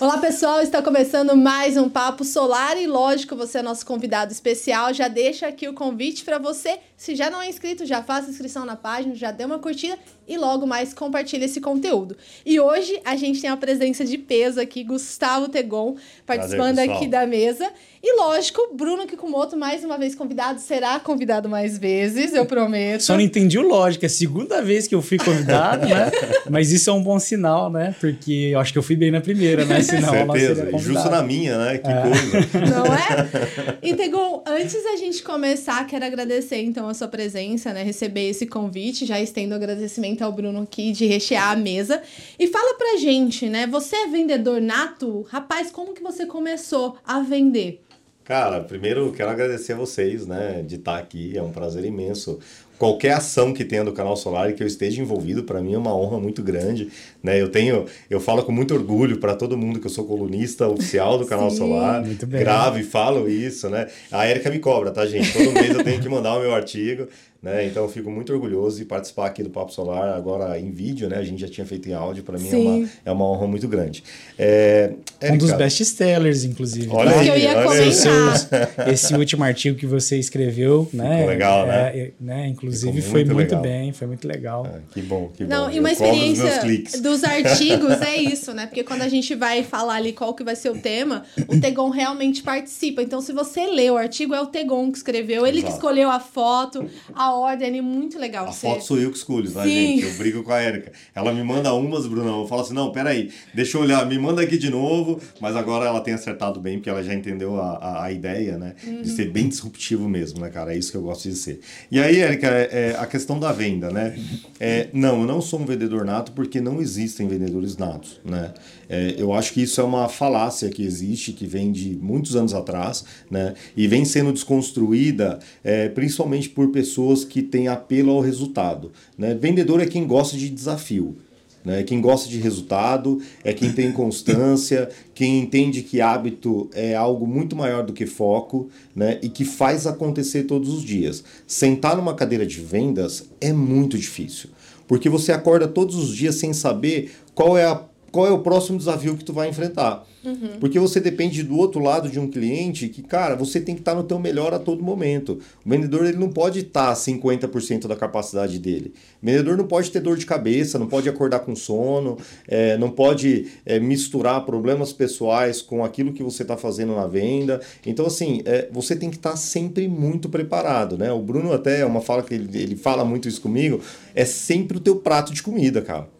Olá, pessoal. Está começando mais um Papo Solar e, lógico, você é nosso convidado especial. Já deixa aqui o convite para você. Se já não é inscrito, já faça inscrição na página, já dê uma curtida e logo mais compartilhe esse conteúdo. E hoje a gente tem a presença de peso aqui, Gustavo Tegon, participando Prazer, aqui da mesa. E lógico, Bruno Kikumoto, mais uma vez convidado, será convidado mais vezes, eu prometo. Só não entendi o lógico, é a segunda vez que eu fui convidado, né? Mas isso é um bom sinal, né? Porque eu acho que eu fui bem na primeira, né? Senão Certeza, e justo na minha, né? Que é. coisa. Não é? Integon, antes da gente começar, quero agradecer então a sua presença, né? Receber esse convite, já estendo agradecimento ao Bruno aqui de rechear a mesa. E fala pra gente, né? Você é vendedor nato? Rapaz, como que você começou a vender? Cara, primeiro quero agradecer a vocês, né, de estar aqui, é um prazer imenso. Qualquer ação que tenha do canal Solar e que eu esteja envolvido, para mim é uma honra muito grande, né? Eu tenho, eu falo com muito orgulho para todo mundo que eu sou colunista oficial do canal Sim, Solar, gravo e falo isso, né? A Érica me cobra, tá, gente? Todo mês eu tenho que mandar o meu artigo. Né? Então eu fico muito orgulhoso de participar aqui do Papo Solar, agora em vídeo, né? A gente já tinha feito em áudio, para mim é uma, é uma honra muito grande. É, Érica, um dos best-sellers, inclusive. Olha tá? aí, eu ia olha Seus, esse último artigo que você escreveu, né? Ficou legal, né? É, é né? Inclusive muito foi muito legal. bem, foi muito legal. É, que bom, que Não, bom. E uma eu experiência dos artigos é isso, né? Porque quando a gente vai falar ali qual que vai ser o tema, o Tegon realmente participa. Então, se você lê o artigo, é o Tegon que escreveu, ele Exato. que escolheu a foto, a a ordem é muito legal. A você... foto sou eu que escolho, tá, Sim. gente? Eu brigo com a Érica. Ela me manda umas, Bruno. Eu falo assim: não, peraí, deixa eu olhar, me manda aqui de novo. Mas agora ela tem acertado bem, porque ela já entendeu a, a, a ideia, né? Uhum. De ser bem disruptivo mesmo, né, cara? É isso que eu gosto de ser. E aí, Érica, é, é a questão da venda, né? É, não, eu não sou um vendedor nato porque não existem vendedores natos, né? É, eu acho que isso é uma falácia que existe, que vem de muitos anos atrás, né? E vem sendo desconstruída é, principalmente por pessoas que têm apelo ao resultado. Né? Vendedor é quem gosta de desafio. Né? Quem gosta de resultado, é quem tem constância, quem entende que hábito é algo muito maior do que foco né? e que faz acontecer todos os dias. Sentar numa cadeira de vendas é muito difícil, porque você acorda todos os dias sem saber qual é a qual é o próximo desafio que tu vai enfrentar. Uhum. Porque você depende do outro lado de um cliente que, cara, você tem que estar no teu melhor a todo momento. O vendedor ele não pode estar 50% da capacidade dele. O vendedor não pode ter dor de cabeça, não pode acordar com sono, é, não pode é, misturar problemas pessoais com aquilo que você está fazendo na venda. Então, assim, é, você tem que estar sempre muito preparado, né? O Bruno até, é uma fala que ele, ele fala muito isso comigo, é sempre o teu prato de comida, cara.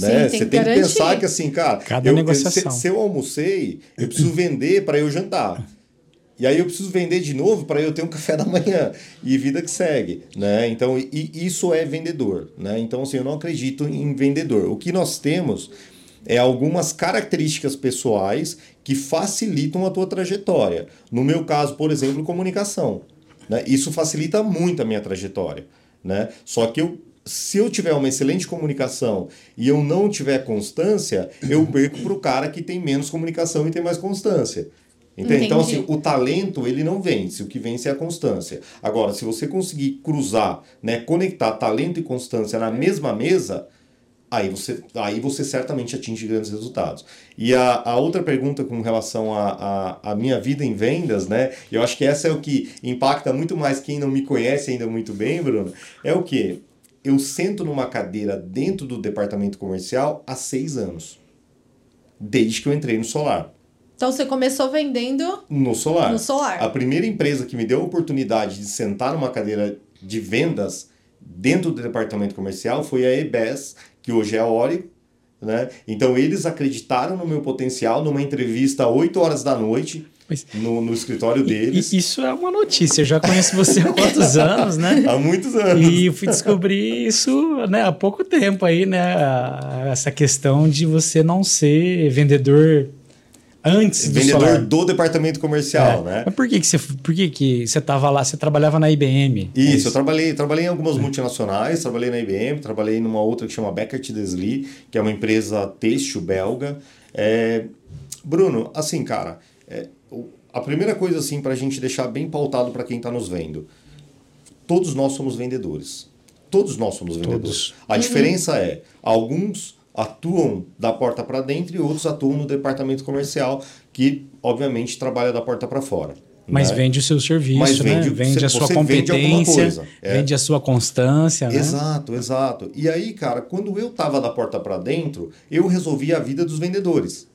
Né? Sim, você tem que, tem que pensar que assim, cara, Cada eu, negociação. Se, se eu almocei, eu preciso vender para eu jantar. E aí eu preciso vender de novo para eu ter um café da manhã e vida que segue, né? Então, e, isso é vendedor, né? Então, assim, eu não acredito em vendedor. O que nós temos é algumas características pessoais que facilitam a tua trajetória. No meu caso, por exemplo, comunicação. Né? Isso facilita muito a minha trajetória, né? Só que eu se eu tiver uma excelente comunicação e eu não tiver constância, eu perco para o cara que tem menos comunicação e tem mais constância. Entende? Então, assim, o talento, ele não vence, o que vence é a constância. Agora, se você conseguir cruzar, né, conectar talento e constância na mesma mesa, aí você, aí você certamente atinge grandes resultados. E a, a outra pergunta com relação à a, a, a, minha vida em vendas, né? Eu acho que essa é o que impacta muito mais quem não me conhece ainda muito bem, Bruno, é o que? Eu sento numa cadeira dentro do departamento comercial há seis anos. Desde que eu entrei no solar. Então você começou vendendo no solar. No solar. A primeira empresa que me deu a oportunidade de sentar numa cadeira de vendas dentro do departamento comercial foi a EBS, que hoje é a Ori. Né? Então eles acreditaram no meu potencial numa entrevista às 8 horas da noite mas, no, no escritório deles. isso é uma notícia. Eu já conheço você há quantos anos, né? há muitos anos. E eu fui descobrir isso né, há pouco tempo aí, né? Essa questão de você não ser vendedor antes do vendedor solar. do departamento comercial, é. né? Mas por que que você, por que que você tava lá? Você trabalhava na IBM? Isso, é isso? eu trabalhei, trabalhei em algumas multinacionais, trabalhei na IBM, trabalhei numa outra que chama Beckert Desilu, que é uma empresa têxtil belga. É, Bruno, assim, cara, é, a primeira coisa assim para a gente deixar bem pautado para quem está nos vendo, todos nós somos vendedores. Todos nós somos vendedores. Todos. A uhum. diferença é alguns atuam da porta para dentro e outros atuam no departamento comercial, que obviamente trabalha da porta para fora. Mas né? vende o seu serviço, Mas né? vende, Vende a sua você vende alguma competência, coisa, é. vende a sua constância, né? Exato, exato. E aí, cara, quando eu tava da porta para dentro, eu resolvia a vida dos vendedores.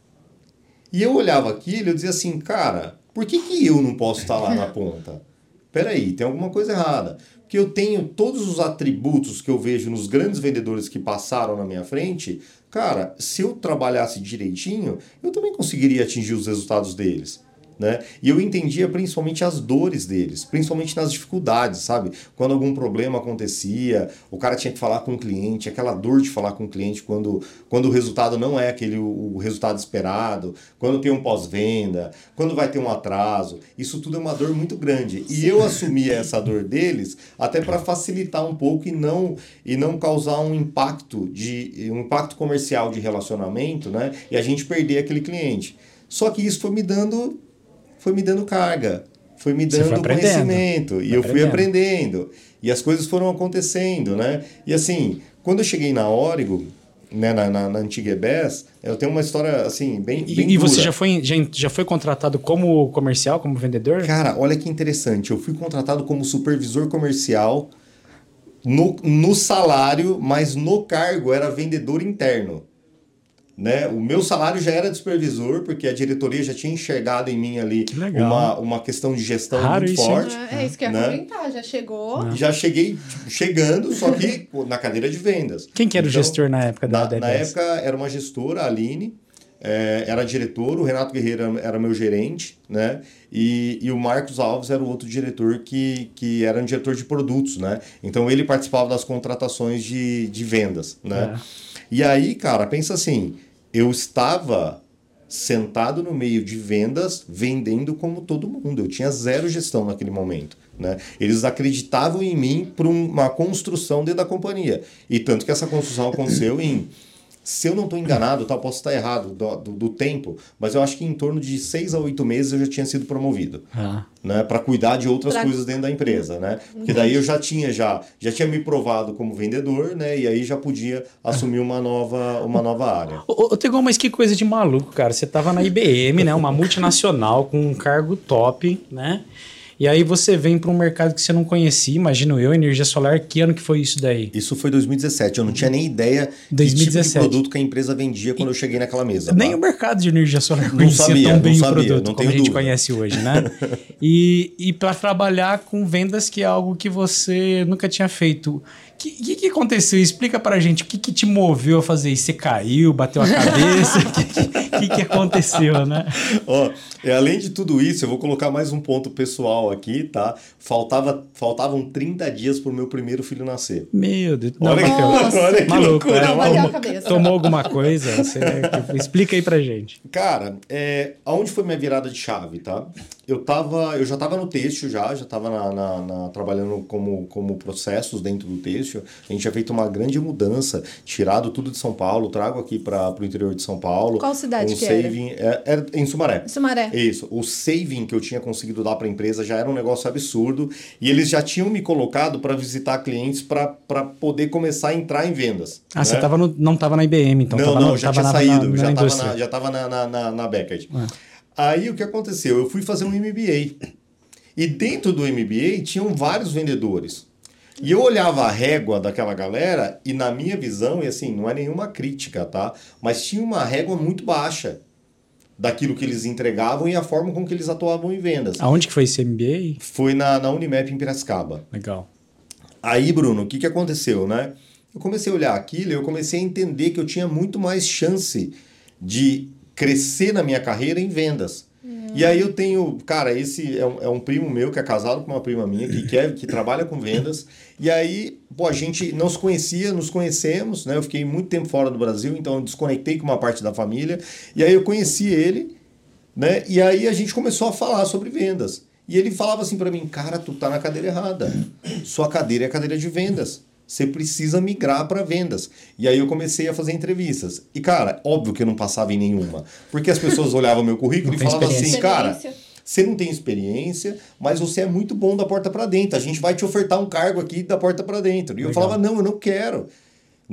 E eu olhava aquilo e eu dizia assim, cara, por que, que eu não posso estar lá na ponta? Peraí, tem alguma coisa errada. Porque eu tenho todos os atributos que eu vejo nos grandes vendedores que passaram na minha frente. Cara, se eu trabalhasse direitinho, eu também conseguiria atingir os resultados deles. Né? E eu entendia principalmente as dores deles, principalmente nas dificuldades, sabe? Quando algum problema acontecia, o cara tinha que falar com o cliente, aquela dor de falar com o cliente quando, quando o resultado não é aquele o, o resultado esperado, quando tem um pós-venda, quando vai ter um atraso, isso tudo é uma dor muito grande. E eu assumia essa dor deles até para facilitar um pouco e não e não causar um impacto de um impacto comercial de relacionamento, né? E a gente perder aquele cliente. Só que isso foi me dando foi me dando carga, foi me Você foi dando aprendendo. conhecimento e Foi eu fui aprendendo. e as coisas foram acontecendo, né? E assim, quando eu cheguei na Origo, né, na, na, na antiga EBS, eu tenho uma história assim bem, E, bem e você dura. já foi, já, já foi contratado como comercial, como vendedor? Cara, olha que interessante. Eu fui contratado como supervisor comercial no, no salário, mas no cargo era vendedor interno. Né? O meu salário já era de supervisor, porque a diretoria já tinha enxergado em mim ali uma, uma questão de gestão Raro muito isso, hein? forte. É isso que eu ia né? comentar, já chegou. E já cheguei tipo, chegando, só que na cadeira de vendas. Quem que era o Então, gestor na época da, Na, na época era uma gestora, a Aline, é, era diretor, o Renato Guerreiro era meu gerente, né? E, e o Marcos Alves era o outro diretor que, que era um diretor de produtos, né? Então ele participava das contratações de, de vendas, né? É. E aí, cara, pensa assim, eu estava sentado no meio de vendas, vendendo como todo mundo. Eu tinha zero gestão naquele momento. Né? Eles acreditavam em mim um- uma construção dentro da companhia. E tanto que essa construção aconteceu em. Se eu não estou enganado, tá, posso estar errado do, do, do tempo, mas eu acho que em torno de seis a oito meses eu já tinha sido promovido Ah. né, para cuidar de outras Pra- coisas dentro da empresa, né? Porque daí eu já tinha já, já tinha me provado como vendedor, né? E aí já podia assumir uma nova uma nova área. Ô, ô, Tegon, mas que coisa de maluco, cara. Você tava na IBM, né? Uma multinacional com um cargo top, né? E aí você vem para um mercado que você não conhecia, imagino eu, energia solar. Que ano que foi isso daí? Isso foi 2017, eu não tinha nem ideia do tipo 2017. de produto que a empresa vendia quando eu cheguei naquela mesa. Nem tá? o mercado de energia solar Não conhecia sabia, tão bem não o sabia, produto não como a gente dúvida. conhece hoje, né? e e para trabalhar com vendas, que é algo que você nunca tinha feito. O que, que, que aconteceu? Explica pra gente o que, que te moveu a fazer isso. Você caiu, bateu a cabeça? O que, que, aconteceu, né? Ó, e além de tudo isso, eu vou colocar mais um ponto pessoal aqui, tá? Faltava, faltavam 30 dias pro meu primeiro filho nascer. Meu Deus. Não, Olha que- Matheus, olha que maluco. loucura. é, Não, a tomou- cabeça. Tomou alguma coisa? Você- explica aí pra gente. Cara, é, aonde foi minha virada de chave, tá? Eu tava, eu já estava no têxtil já, já estava na, na- na- trabalhando como, como processos dentro do têxtil. A gente tinha feito uma grande mudança, tirado tudo de São Paulo, trago aqui para o interior de São Paulo. Qual cidade um que era? saving, é, era em Sumaré. Sumaré. Isso. O saving que eu tinha conseguido dar para a empresa já era um negócio absurdo e eles já tinham me colocado para visitar clientes para poder começar a entrar em vendas. Ah, né? você tava no, não tava na IBM, então. não, tava não, no- já tava tinha na, saído, na, já na estava na, já tava na, na, na, Beckett. Ah. Aí o que aconteceu? Eu fui fazer um MBA. E dentro do MBA tinham vários vendedores. E eu olhava a régua daquela galera e na minha visão, e assim, não é nenhuma crítica, tá? Mas tinha uma régua muito baixa daquilo que eles entregavam e a forma com que eles atuavam em vendas. Aonde que foi esse MBA? Foi na, na Unimap em Piracicaba. Legal. Aí, Bruno, o que, que aconteceu, né? Eu comecei a olhar aquilo e eu comecei a entender que eu tinha muito mais chance de crescer na minha carreira em vendas. E aí eu tenho, cara, esse é um, é um primo meu que é casado com uma prima minha que quer, que trabalha com vendas. E aí, pô, a gente não se conhecia, nos conhecemos, né? Eu fiquei muito tempo fora do Brasil, então eu desconectei com uma parte da família. E aí eu conheci ele, né? E aí a gente começou a falar sobre vendas. E ele falava assim para mim, cara, tu tá na cadeira errada. Sua cadeira é a cadeira de vendas. Você precisa migrar para vendas. E aí eu comecei a fazer entrevistas. E cara, óbvio que eu não passava em nenhuma, porque as pessoas olhavam meu currículo e falavam assim, cara, você não tem experiência, mas você é muito bom da porta para dentro. A gente vai te ofertar um cargo aqui da porta para dentro. E eu Legal. falava, não, eu não quero.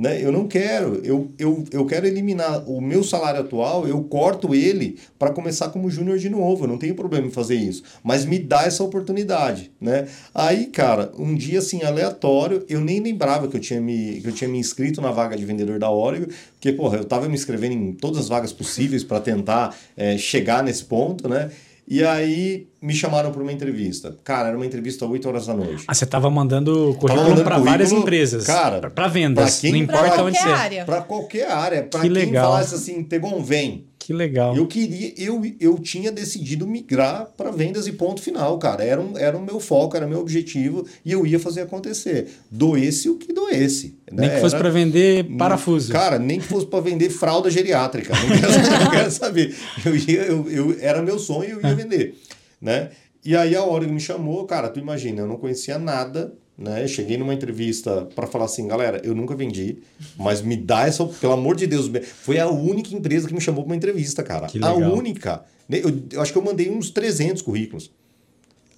Né? Eu não quero. Eu, eu, eu quero eliminar o meu salário atual, eu corto ele para começar como júnior de novo. Eu não tenho problema em fazer isso. Mas me dá essa oportunidade. Né? Aí, cara, um dia assim, aleatório, eu nem lembrava que eu tinha me, que eu tinha me inscrito na vaga de vendedor da Oreo, porque, porra, eu tava me inscrevendo em todas as vagas possíveis para tentar é, chegar nesse ponto, né? E aí me chamaram para uma entrevista. Cara, era uma entrevista às 8 horas da noite. Ah, você estava mandando currículo para várias empresas. Cara, para vendas. Pra quem, não importa onde você área. Para qualquer área. Para Que quem legal. falasse assim, Tegon, vem. Que legal. Eu queria, eu, eu tinha decidido migrar para vendas e ponto final, cara. Era, um, era o meu foco, era meu objetivo e eu ia fazer acontecer. Doesse o que doesse. Nem né? que fosse para vender parafuso. Cara, nem que fosse para vender fralda geriátrica. Não quero, não quero saber. Eu ia, eu, eu, era meu sonho e eu ia vender. Né? E aí a hora que me chamou, cara, tu imagina, eu não conhecia nada. Né? Eu cheguei numa entrevista para falar assim, galera, eu nunca vendi, mas me dá essa, pelo amor de Deus, foi a única empresa que me chamou para uma entrevista, cara. Que a legal. única. Eu, eu acho que eu mandei uns 300 currículos.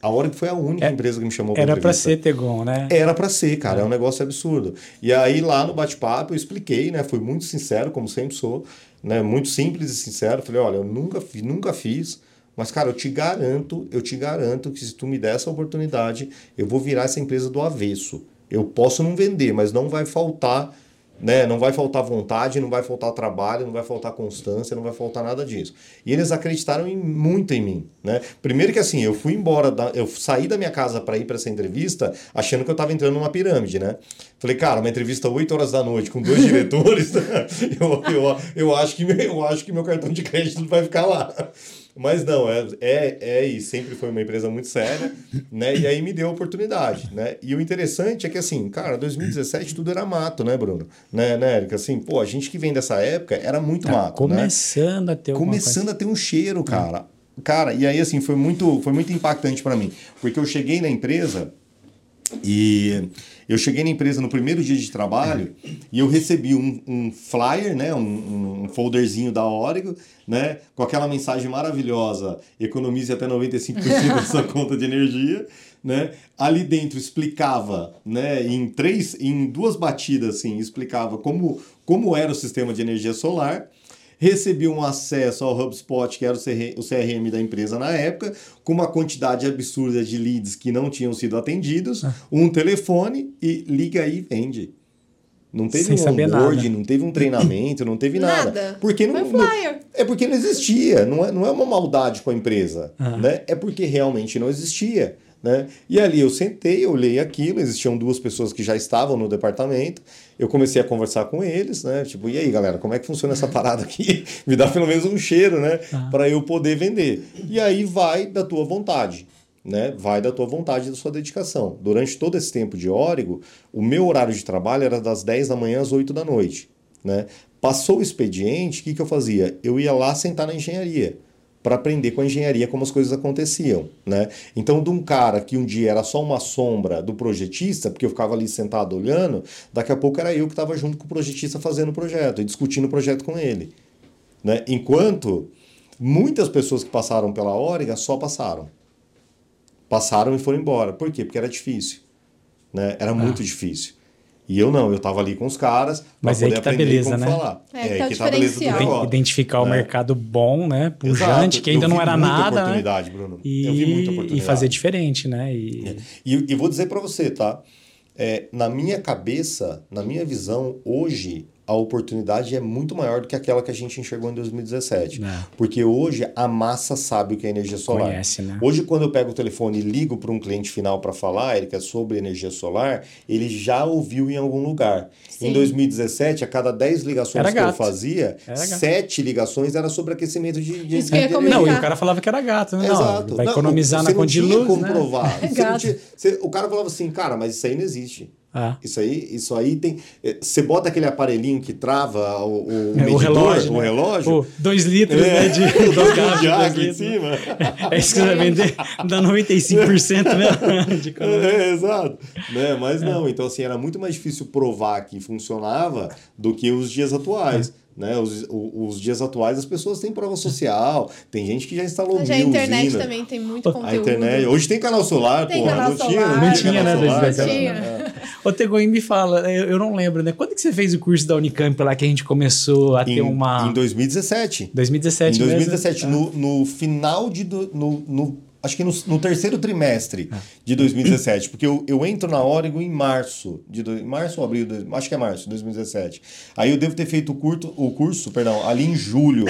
A hora que foi a única É- empresa que me chamou para Era para entrevista. ser Tegon, né? Era pra ser, cara, é um negócio absurdo. E aí lá no bate-papo eu expliquei, né? Fui muito sincero, como sempre sou, né? Muito simples e sincero. Falei, olha, eu nunca, nunca fiz, mas cara, eu te garanto, eu te garanto que se tu me der essa oportunidade, eu vou virar essa empresa do avesso. Eu posso não vender, mas não vai faltar, né? Não vai faltar vontade, não vai faltar trabalho, não vai faltar constância, não vai faltar nada disso. E eles acreditaram em, muito em mim, né? Primeiro que assim, eu fui embora, da, eu saí da minha casa para ir para essa entrevista, achando que eu estava entrando numa pirâmide, né? Falei, cara, uma entrevista 8 horas da noite com dois diretores, eu, eu, eu, acho que, eu acho que meu cartão de crédito vai ficar lá. Mas não, é, é, é e sempre foi uma empresa muito séria, né? E aí me deu a oportunidade, né? E o interessante é que, assim, cara, 2017 tudo era mato, né, Bruno? Né, né, Érica? Assim, pô, a gente que vem dessa época era muito Tá mato, né? começando a ter começando a ter um cheiro, cara. Cara, e aí assim, foi muito, foi muito impactante para mim, porque eu cheguei na empresa e eu cheguei na empresa no primeiro dia de trabalho e eu recebi um, um flyer, né, um, um folderzinho da Origo, né, com aquela mensagem maravilhosa, economize até 95% da sua conta de energia, né? Ali dentro explicava, né, em três, em duas batidas assim, explicava como como era o sistema de energia solar recebi um acesso ao HubSpot, que era o CR o CRM da empresa na época, com uma quantidade absurda de leads que não tinham sido atendidos, um telefone e liga aí e vende. Não teve Sem um nada. não teve um treinamento, não teve nada. Nada. Porque não, Foi flyer. não- é porque não existia, não é, não é uma maldade com a empresa, Ah. né? É porque realmente não existia. Né? E ali eu sentei, eu olhei aquilo, existiam duas pessoas que já estavam no departamento, eu comecei a conversar com eles, né? Tipo, e aí galera, como é que funciona essa parada aqui? Me dá pelo menos um cheiro, né? Ah. Para eu poder vender. E aí vai da tua vontade. Né? Vai da tua vontade e da sua dedicação. Durante todo esse tempo de Órigo, o meu horário de trabalho era das 10 da manhã às 8 da noite. Né? Passou o expediente, o que, que eu fazia? Eu ia lá sentar na engenharia para aprender com a engenharia como as coisas aconteciam, né? Então, de um cara que um dia era só uma sombra do projetista, porque eu ficava ali sentado olhando, daqui a pouco era eu que estava junto com o projetista fazendo o projeto e discutindo o projeto com ele, né? Enquanto muitas pessoas que passaram pela Óriga só passaram. Passaram e foram embora. Por quê? Porque era difícil, né? Era muito difícil. E eu não, eu tava ali com os caras Mas aí poder que tá aprender beleza, como né? falar. É, que tá que tá a beleza do negócio. identificar o É. mercado bom, né? Pujante, Exato. que ainda não era nada. né? oportunidade, Bruno. E, Eu vi muita e oportunidade. fazer diferente, né? E, E, e vou dizer para você, tá? É, na minha cabeça, na minha visão, hoje a oportunidade é muito maior do que aquela que a gente enxergou em 2017. É. Porque hoje a massa sabe o que é energia solar. Conhece, né? Hoje, quando eu pego o telefone e ligo para um cliente final para falar, Erika, sobre energia solar, ele já ouviu em algum lugar. Sim. Em 2017, a cada 10 ligações que eu fazia, Era gato. 7 ligações era sobre aquecimento de, de, Isso que eu ia de comentar. Não, e o cara falava que era gato, né? Não, Exato. vai Não, economizar você na não conta de luz, né? provar. É Você não gato. tinha- você- o cara falava assim, cara, mas isso aí não existe. Ah. Isso aí, isso aí tem. eh, Você bota aquele aparelhinho que trava o, o, É, medidor, o relógio. o né? relógio. Pô, dois litros É. né, de Dois de água em dois litros. cima. É isso que você vai vender? Dá 95%, né? De economia. É, exato. Né? Mas não, então assim, era muito mais difícil provar que funcionava do que os dias atuais. Né? Os, os, dias atuais as pessoas têm prova social, tem gente que já instalou mil a internet usina. também tem muito conteúdo. A internet. Hoje tem canal solar, tem porra. Canal não solar, tinha, não, não tinha, né? Solar, tinha. É. Ô, Tegoim, me fala, eu, eu, não lembro, né? Quando que você fez o curso da Unicamp lá que a gente começou a ter em, uma. Em 2017. 2017 Em 2017, mesmo? no, no final de. Do, no, no, acho que no, no, terceiro trimestre de 2017, porque eu, eu entro na Oregon em março, de do, março ou abril, de, acho que é março de 2017. Aí eu devo ter feito o, curto, o curso, perdão, ali em julho,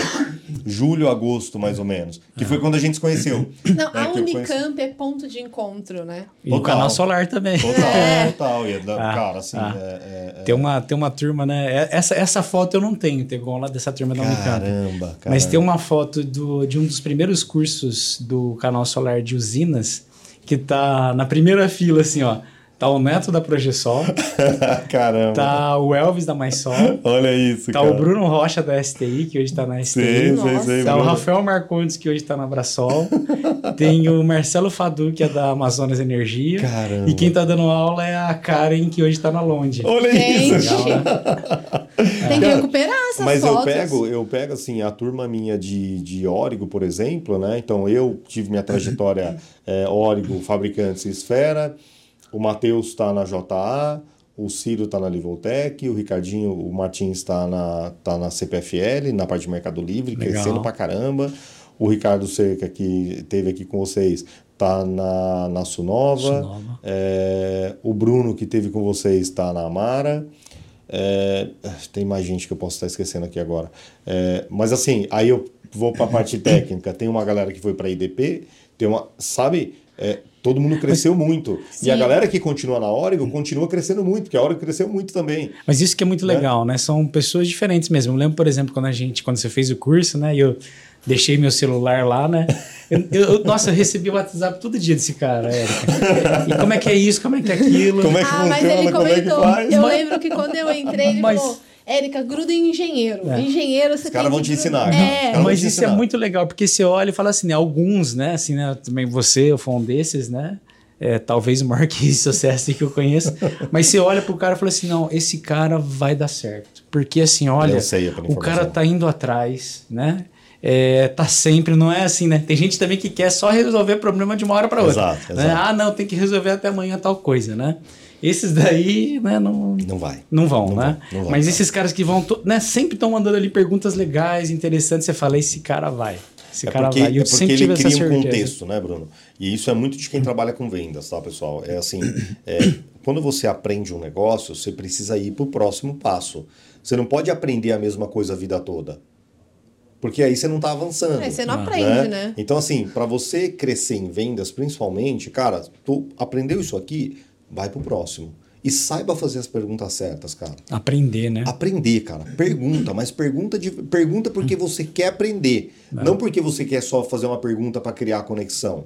julho, agosto, mais ou menos, que foi quando a gente se conheceu. Não, né, a Unicamp é ponto de encontro, né? E o canal solar também. Total, É. total. E, Ah, cara, assim, ah. é- é- é- Tem uma, tem uma turma, né? É- Essa, essa foto eu não tenho, Tegon, lá dessa turma da Unicamp. Caramba, cara. Mas tem uma foto do, de um dos primeiros cursos do canal solar de usinas que tá na primeira fila, assim, ó. Tá o Neto da Progesol, Caramba. tá o Elvis da Mais Sol, Olha isso, tá cara. o Bruno Rocha da STI, que hoje tá na STI. Sei, sei, Nossa. sei. Tá o Bruno. Rafael Marcondes, que hoje tá na Brasol. tem o Marcelo Fadu, que é da Amazonas Energia. Caramba. E quem tá dando aula é a Karen, que hoje tá na Londe. Olha Gente, isso. tem que recuperar essas Mas eu fotos. pego, eu pego assim, a turma minha de, de Órigo, por exemplo, né? Então eu tive minha trajetória é, Órigo, Fabricantes e Esfera, o Matheus está na JA, o Ciro está na Livoltec, o Ricardinho, o Martins está na, tá na CPFL, na parte de Mercado Livre, Legal. crescendo pra caramba. O Ricardo Cerca, que teve aqui com vocês, tá na, na Sunova. Sunova. É, o Bruno, que teve com vocês, está na Amara. É, tem mais gente que eu posso estar esquecendo aqui agora. É, mas assim, aí eu vou para a parte técnica. Tem uma galera que foi para IDP, tem uma. Sabe? É, todo mundo cresceu muito. E a Sim. galera que continua na Oregon continua crescendo muito, porque a Oregon cresceu muito também. Mas isso que é muito Né? legal, né? São pessoas diferentes mesmo. Eu lembro, por exemplo, quando a gente, quando você fez o curso, né? E eu deixei meu celular lá, né? Eu, eu- nossa, eu recebi o WhatsApp todo dia desse cara, Érica. E como é que é isso? Como é que é aquilo? Como é que Ah, mas funciona? ele Como é que comentou. faz? eu Mas- lembro que quando eu entrei, ele Mas- falou: Érica, gruda em engenheiro. É. Engenheiro, você Os caras tem vão te ensinar. É. Caras Mas isso é ensinar. muito legal, porque você olha e fala assim, né? Alguns, né? Assim, né? Também você, eu fui um desses, né? É, talvez o maior que sucesso que eu conheço. Mas você olha pro cara e fala assim: não, esse cara vai dar certo. Porque assim, olha, o cara tá indo atrás, né? É, tá sempre, não é assim, né? Tem gente também que quer só resolver problema de uma hora para outra. Exato, né? exato. Ah, não, tem que resolver até amanhã tal coisa, né? Esses daí, né, não, Não vai. não vão, Não né? vão, não Mas cara. esses caras que vão, né, sempre estão mandando ali perguntas legais, interessantes. Você fala, esse cara vai. Esse É cara porque, vai. E eu é porque sempre ele cria um contexto, né, Bruno? E isso é muito de quem trabalha com vendas, tá, pessoal? É assim, é, quando você aprende um negócio, você precisa ir para o próximo passo. Você não pode aprender a mesma coisa a vida toda. Porque aí você não está avançando. Aí você não Ah. aprende, né? Então, assim, para você crescer em vendas, principalmente, cara, tu aprendeu isso aqui, vai pro próximo. E saiba fazer as perguntas certas, cara. Aprender, né? Aprender, cara. Pergunta, mas pergunta de pergunta porque você quer aprender, não porque você quer só fazer uma pergunta para criar conexão.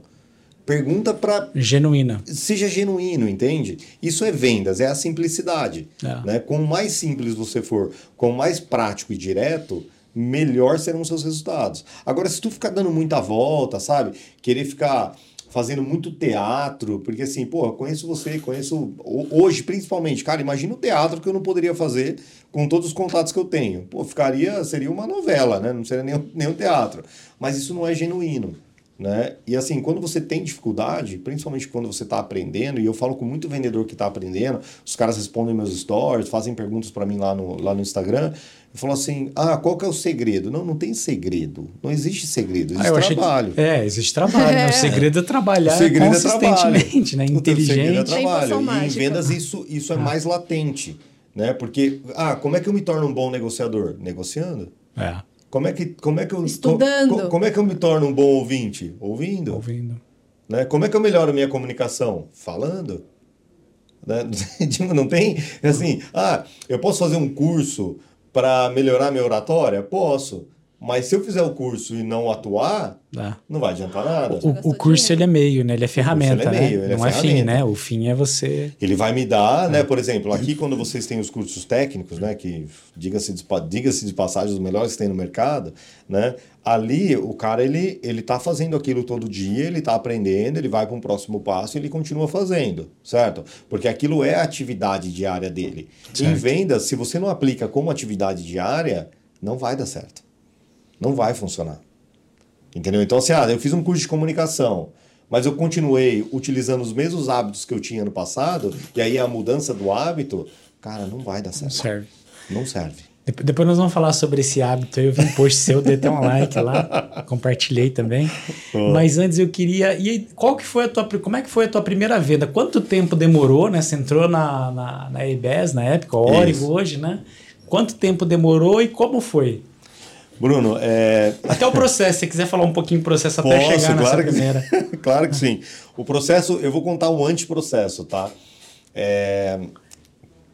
Pergunta para Genuína. seja genuíno, entende? Isso é vendas, é a simplicidade. É. Né? Quanto mais simples você for, quanto mais prático e direto, melhor serão os seus resultados. Agora, se tu ficar dando muita volta, sabe? Querer ficar fazendo muito teatro, porque assim, pô, conheço você, conheço ho- hoje principalmente, cara, imagina o teatro que eu não poderia fazer com todos os contatos que eu tenho. Pô, ficaria, seria uma novela, né? Não seria nem, nem um teatro. Mas isso não é genuíno. Né? E assim, quando você tem dificuldade, principalmente quando você está aprendendo, e eu falo com muito vendedor que está aprendendo, os caras respondem meus stories, fazem perguntas para mim lá no, lá no Instagram, eu falo assim: ah, qual que é o segredo? Não, não tem segredo. Não existe segredo, existe Ah, eu achei que- trabalho. É, existe trabalho. né? O segredo é trabalhar O segredo é consistentemente, né? O segredo é Inteligente. trabalho. E em vendas isso, isso é mais latente. Né? Porque, ah, como é que eu me torno um bom negociador? Negociando. É, Como é que, como é que eu, Estudando. co- como é que eu me torno um bom ouvinte? Ouvindo. ouvindo. Né? Como é que eu melhoro a minha comunicação? Falando. Né? Tipo, Não tem assim, ah, eu posso fazer um curso para melhorar minha oratória? Posso. Mas se eu fizer o curso e não atuar, É. não vai adiantar nada. O, o curso ele é meio, né? Ele é ferramenta, ele é meio, né? ele é Não é fim, ferramenta. né? O fim é você. Ele vai me dar, né? Por exemplo, aqui quando vocês têm os cursos técnicos, né? Que diga-se de, diga-se de passagem, os melhores que tem no mercado, né? Ali o cara ele ele tá fazendo aquilo todo dia, ele tá aprendendo, ele vai para um próximo passo e ele continua fazendo, certo? Porque aquilo é a atividade diária dele. Em Certo. vendas, se você não aplica como atividade diária, não vai dar certo. Não vai funcionar. Entendeu? Então, assim, ah, eu fiz um curso de comunicação, mas eu continuei utilizando os mesmos hábitos que eu tinha no passado, e aí a mudança do hábito, cara, não vai dar certo. Não serve. Não serve. Depois nós vamos falar sobre esse hábito. Eu vi um post seu, dei até um like lá, compartilhei também. Oh. Mas antes eu queria. E aí, qual que foi a tua. Como é que foi a tua primeira venda? Quanto tempo demorou, né? Você entrou na, na, na EBS na época, Origo hoje, né? Quanto tempo demorou e como foi? Bruno, é... Até o processo, se você quiser falar um pouquinho do processo até Posso, chegar nessa claro primeira. Que, claro que sim. O processo, eu vou contar o anteprocesso, tá? É...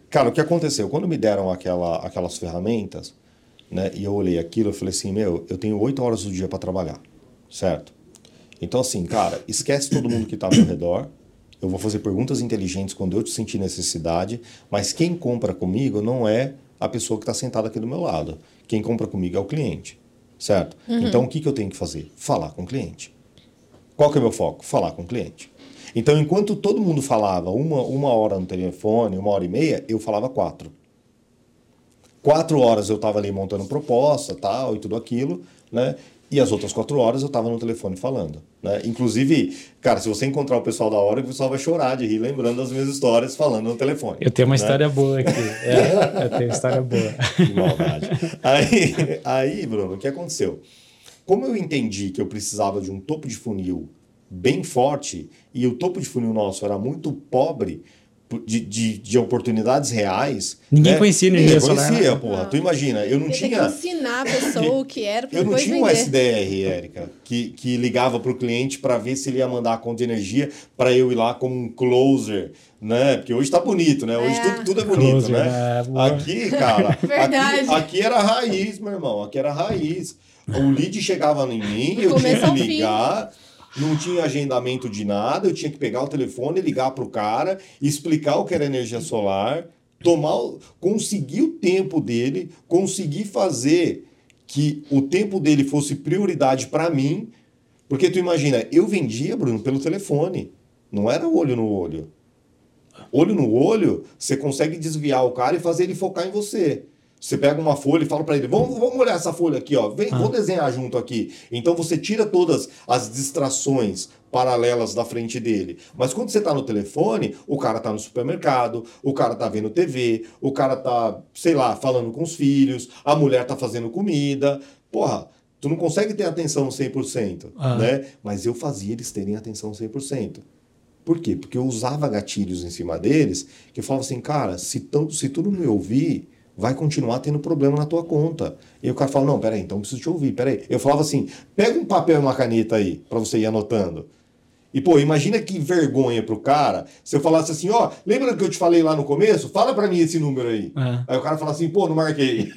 Cara, o que aconteceu? Quando me deram aquela, aquelas ferramentas, né, e eu olhei aquilo, eu falei assim, meu, eu tenho oito horas do dia para trabalhar, certo? Então, assim, cara, esquece todo mundo que está ao meu redor, eu vou fazer perguntas inteligentes quando eu te sentir necessidade, mas quem compra comigo não é a pessoa que está sentada aqui do meu lado. Quem compra comigo é o cliente, certo? Uhum. Então, o que, que eu tenho que fazer? Falar com o cliente. Qual que é o meu foco? Falar com o cliente. Então, enquanto todo mundo falava uma, uma hora no telefone, uma hora e meia, eu falava quatro. Quatro horas eu estava ali montando proposta, tal, e tudo aquilo, né? E as outras quatro horas eu estava no telefone falando. Né? Inclusive, cara, se você encontrar o pessoal da hora, o pessoal vai chorar de rir lembrando das minhas histórias falando no telefone. Eu tenho uma né? história boa aqui. É, eu tenho uma história boa. Que maldade. Aí, aí, Bruno, o que aconteceu? Como eu entendi que eu precisava de um topo de funil bem forte e o topo de funil nosso era muito pobre de, de, de oportunidades reais. Ninguém né? conhecia energia Ninguém solar. conhecia, porra. Tu imagina, eu não eu tinha... que ensinar a pessoa o que era Eu não tinha vender. um SDR, Érica, que, que ligava para o cliente para ver se ele ia mandar a conta de energia para eu ir lá como um closer, né? Porque hoje está bonito, né? Hoje é. tudo, tudo é bonito, closer, né? É, aqui, cara, aqui, aqui era raiz, meu irmão. Aqui era raiz. O lead chegava em mim, eu tinha que ligar... Fim não tinha agendamento de nada, eu tinha que pegar o telefone, ligar para o cara, explicar o que era energia solar, tomar, conseguir o tempo dele, conseguir fazer que o tempo dele fosse prioridade para mim, porque tu imagina, eu vendia, Bruno, pelo telefone, não era olho no olho. Olho no olho, você consegue desviar o cara e fazer ele focar em você. Você pega uma folha e fala para ele: vamos, vamos olhar essa folha aqui, ó. Vem, ah. vou desenhar junto aqui. Então você tira todas as distrações paralelas da frente dele. Mas quando você está no telefone, o cara está no supermercado, o cara está vendo TV, o cara está, sei lá, falando com os filhos, a mulher está fazendo comida. Porra, tu não consegue ter atenção 100%, ah. né? Mas eu fazia eles terem atenção 100%. Por quê? Porque eu usava gatilhos em cima deles que eu falava assim, cara, se, tão, se tu não me ouvir, vai continuar tendo problema na tua conta. E o cara fala, não, peraí, então preciso te ouvir, peraí. Eu falava assim, pega um papel e uma caneta aí, para você ir anotando. E, pô, imagina que vergonha pro cara se eu falasse assim, ó, lembra que eu te falei lá no começo? Fala para mim esse número aí. É. Aí o cara fala assim, pô, não marquei.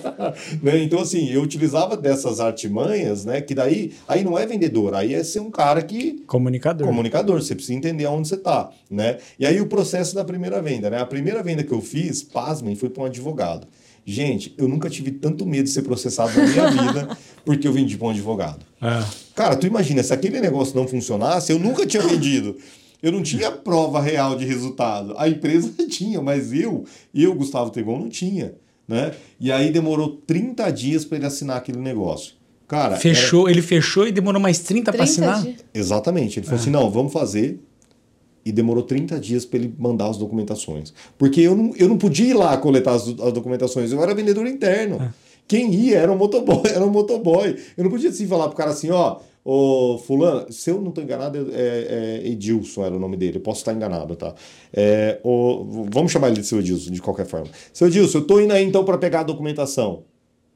né? Então, assim, eu utilizava dessas artimanhas, né? Que daí, aí não é vendedor, aí é ser um cara que... Comunicador. Comunicador, você precisa entender aonde você tá, né? E aí o processo da primeira venda, né? A primeira venda que eu fiz, pasmem, foi para um advogado. Gente, eu nunca tive tanto medo de ser processado na minha vida porque eu vendi para um advogado. É. Cara, tu imagina, se aquele negócio não funcionasse, eu nunca tinha vendido. Eu não tinha prova real de resultado. A empresa tinha, mas eu, eu, Gustavo Tegon, não tinha. Né? E aí demorou 30 dias para ele assinar aquele negócio. Cara, fechou, era... ele fechou e demorou mais 30, 30 para assinar? Dias. Exatamente. Ele falou é. assim: não, vamos fazer e demorou 30 dias para ele mandar as documentações. Porque eu não, eu não podia ir lá coletar as, as documentações, eu era vendedor interno. É. Quem ia era um motoboy, era um motoboy. Eu não podia assim falar pro cara assim, ó, ô fulano, se eu não estou enganado, é, é, Edilson era o nome dele, eu posso estar enganado, tá? É, o, vamos chamar ele de seu Edilson, de qualquer forma. Seu Edilson, eu estou indo aí então para pegar a documentação.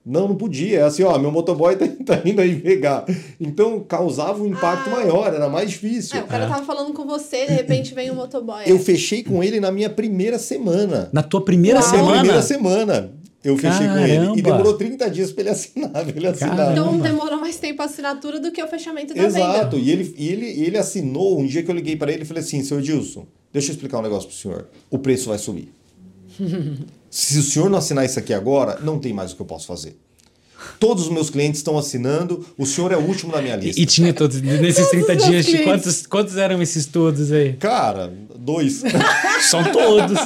Não, não podia. É assim, ó, meu motoboy tá, tá indo aí pegar. Então causava um impacto ah. maior, era mais difícil. É, o cara é. tava falando com você, de repente vem o um motoboy. Eu fechei com ele na minha primeira semana. Na tua primeira Uau. semana? Na primeira semana. Eu fechei Caramba. com ele. E demorou 30 dias para ele assinar. Pra ele assinar. Então demorou mais tempo a assinatura do que o fechamento da Exato. venda. Exato. E ele, ele, ele assinou um dia que eu liguei para ele e falei assim: seu Edilson, deixa eu explicar um negócio pro senhor. O preço vai subir. Se o senhor não assinar isso aqui agora, não tem mais o que eu posso fazer. Todos os meus clientes estão assinando, o senhor é o último da minha lista. E, e tinha todos, nesses 30 dias, quantos, quantos eram esses todos aí? Cara, dois. São todos.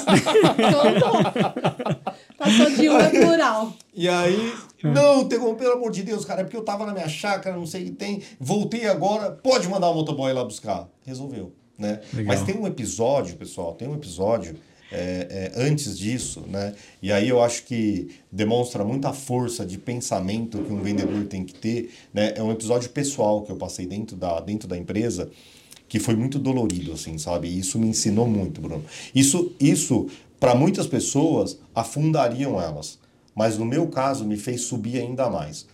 Sou de um é plural. E aí, não, tem, pelo amor de Deus, cara, é porque eu tava na minha chácara, não sei o que tem, voltei agora, pode mandar o motoboy lá buscar. Resolveu, né? Legal. Mas tem um episódio, pessoal, tem um episódio é, é, antes disso, né? E aí eu acho que demonstra muita força de pensamento que um vendedor tem que ter, né? É um episódio pessoal que eu passei dentro da, dentro da empresa que foi muito dolorido, assim, sabe? E isso me ensinou muito, Bruno. Isso, isso para muitas pessoas, afundariam elas. Mas no meu caso, me fez subir ainda mais.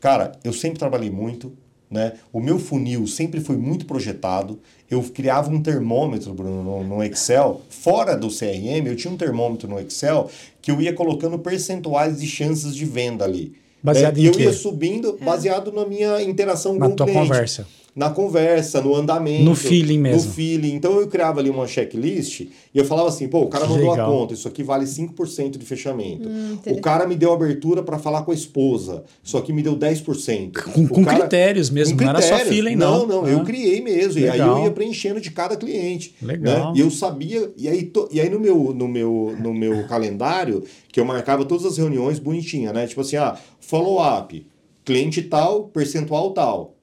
Cara, eu sempre trabalhei muito, né? O meu funil sempre foi muito projetado. Eu criava um termômetro Bruno, no, Excel, fora do CRM, eu tinha um termômetro no Excel que eu ia colocando percentuais de chances de venda ali. Baseado é, em eu quê? ia subindo baseado na minha interação Na com tua o cliente conversa. Na conversa, no andamento. No feeling mesmo. No feeling. Então eu criava ali uma checklist e eu falava assim, pô, o cara mandou a legal. conta, isso aqui vale 5% de fechamento. Hum, o cara me deu abertura para falar com a esposa, isso aqui me deu 10%. Com- com critérios mesmo, com não era só critérios. feeling, não. não. Não, eu Ah. criei mesmo. E aí Legal. eu ia preenchendo de cada cliente. Legal. Né? E eu sabia, e aí, to- e aí no, meu, no, meu, no meu calendário, que eu marcava todas as reuniões bonitinha, né? Tipo assim, ah, follow-up, cliente tal, percentual tal.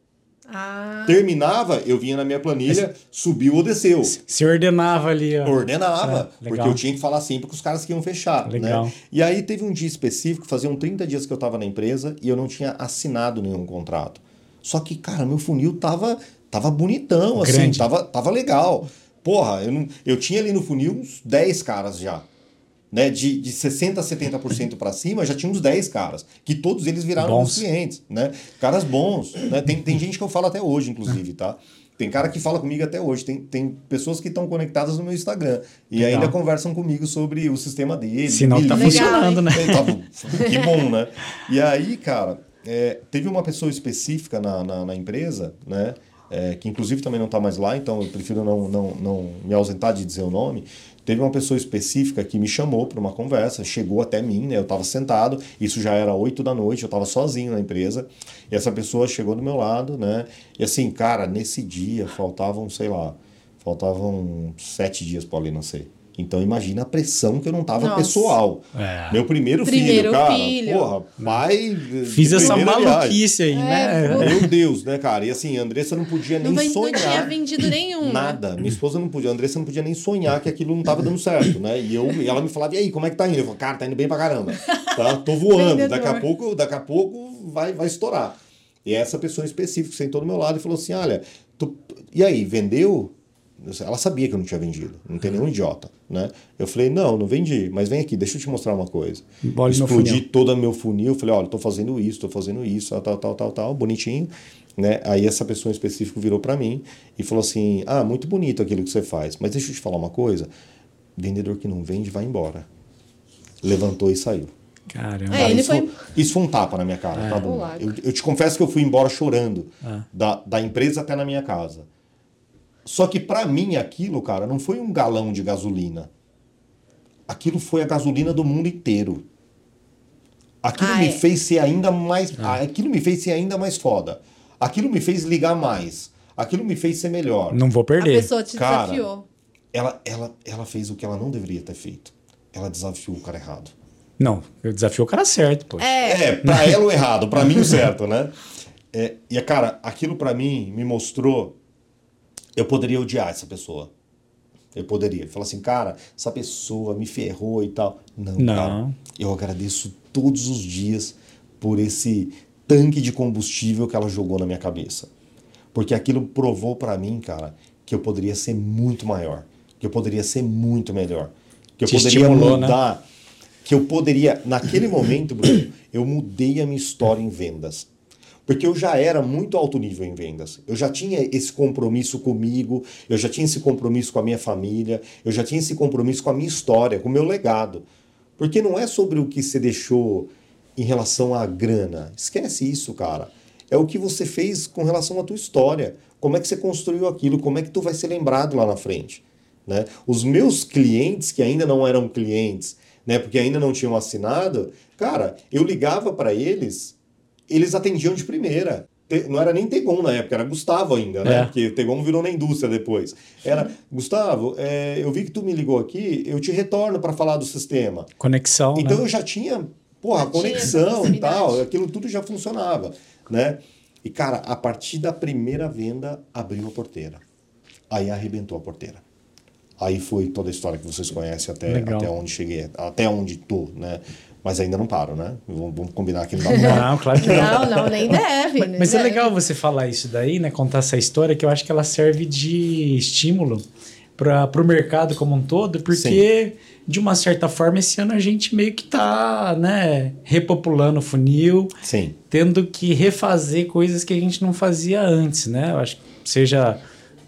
Ah, Terminava, eu vinha na minha planilha, subiu ou desceu. Se ordenava ali, ó. Ordenava, É, porque eu tinha que falar sempre com os caras que iam fechar. Legal. Né? E aí teve um dia específico, faziam 30 dias que eu estava na empresa e eu não tinha assinado nenhum contrato. Só que, cara, meu funil tava, tava bonitão, assim, Grande. tava, tava legal. Porra, eu, não, eu tinha ali no funil uns 10 caras já. Né? De, de 60% a 70% para cima, já tinha uns 10 caras. Que todos eles viraram Bons. clientes. Né? Caras bons. Né? Tem, tem gente que eu falo até hoje, inclusive, tá? Tem cara que fala comigo até hoje. Tem, tem pessoas que estão conectadas no meu Instagram. E Legal. ainda conversam comigo sobre o sistema deles. Sinal que tá funcionando, né? É, tá que bom, né? E aí, cara, é, teve uma pessoa específica na, na, na empresa, né? é, que inclusive também não está mais lá, então eu prefiro não, não, não me ausentar de dizer o nome. Teve uma pessoa específica que me chamou para uma conversa, chegou até mim, né? Eu estava sentado, isso já era 8 da noite, eu estava sozinho na empresa, e essa pessoa chegou do meu lado, né? E assim, cara, nesse dia faltavam, sei lá, faltavam sete dias para ele nascer. Então imagina a pressão que eu não tava Nossa. pessoal. É. Meu primeiro, Primeiro filho, cara. filho. Porra, pai. Fiz essa primeira viagem. maluquice aí, né? pô. Meu Deus, né, cara? E assim, a Andressa não podia nem não, ven- não sonhar. tinha vendido nenhum. né? Nada. Minha esposa não podia, a Andressa não podia nem sonhar que aquilo não tava dando certo, né? E, eu, e ela me falava, e aí, como é que tá indo? Eu falava, cara, tá indo bem pra caramba. Tá? Tô voando. Vendedor. Daqui a pouco, daqui a pouco vai, vai estourar. E essa pessoa específica sentou do meu lado e falou assim: olha, tu- e aí, vendeu? Ela sabia que eu não tinha vendido, não tem nenhum idiota, né? Eu falei, não, não vendi, mas vem aqui, deixa eu te mostrar uma coisa. Meu Explodi todo o meu funil, falei, olha, tô fazendo isso, tô fazendo isso, tal, tal, tal, tal, bonitinho, né? Aí essa pessoa em específico virou para mim e falou assim, ah, muito bonito aquilo que você faz, mas deixa eu te falar uma coisa, vendedor que não vende vai embora. Levantou e saiu. Caramba. É, isso, foi- isso foi um tapa na minha cara, tá bom? Eu, eu te confesso que eu fui embora chorando Ah. da, da empresa até na minha casa. Só que pra mim aquilo, cara, não foi um galão de gasolina. Aquilo foi a gasolina do mundo inteiro. Aquilo Ah, me é. fez ser ainda mais, aquilo me fez ser ainda mais foda. Aquilo me fez ligar mais. Aquilo me fez ser melhor. Não vou A perder. pessoa te Cara, desafiou. Ela, ela, ela fez o que ela não deveria ter feito. Ela desafiou o cara errado. Não, eu desafio o cara certo, pô. É, É, pra ela o errado, pra mim o certo, né? É, e, cara, aquilo pra mim me mostrou. Eu poderia odiar essa pessoa. Eu poderia. Falar assim, cara, essa pessoa me ferrou e tal. Não, Não. cara. Eu agradeço todos os dias por esse tanque de combustível que ela jogou na minha cabeça. Porque aquilo provou pra mim, cara, que eu poderia ser muito maior. Que eu poderia ser muito melhor. Que eu Te poderia né? mudar que eu poderia, naquele momento, Bruno, eu mudei a minha história em vendas. Porque eu já era muito alto nível em vendas. Eu já tinha esse compromisso comigo, eu já tinha esse compromisso com a minha família, eu já tinha esse compromisso com a minha história, com o meu legado. Porque não é sobre o que você deixou em relação à grana. Esquece isso, cara. É o que você fez com relação à tua história. Como é que você construiu aquilo? Como é que tu vai ser lembrado lá na frente? Né? Os meus clientes que ainda não eram clientes, né, porque ainda não tinham assinado, cara, eu ligava para eles, eles atendiam de primeira. Não era nem Tegon na época, era Gustavo ainda, né? É. Porque Tegon virou na indústria depois. Era, Gustavo, é, eu vi que tu me ligou aqui, eu te retorno para falar do sistema. Conexão. Então né? eu já tinha, porra, Já tinha conexão e proximidade. tal, aquilo tudo já funcionava, né? E cara, a partir da primeira venda, abriu a porteira. Aí arrebentou a porteira. Aí foi toda a história que vocês conhecem até, Legal. até onde cheguei, até onde tô, né? Mas ainda não paro, né? Vamos, vamos combinar que não dá Não, claro que não. Não, não, nem deve. nem Mas é deve. legal você falar isso daí, né? Contar essa história, que eu acho que ela serve de estímulo para o mercado como um todo, porque de uma certa forma esse ano a gente meio que tá, né, repopulando o funil, Sim. tendo que refazer coisas que a gente não fazia antes, né? Eu acho que seja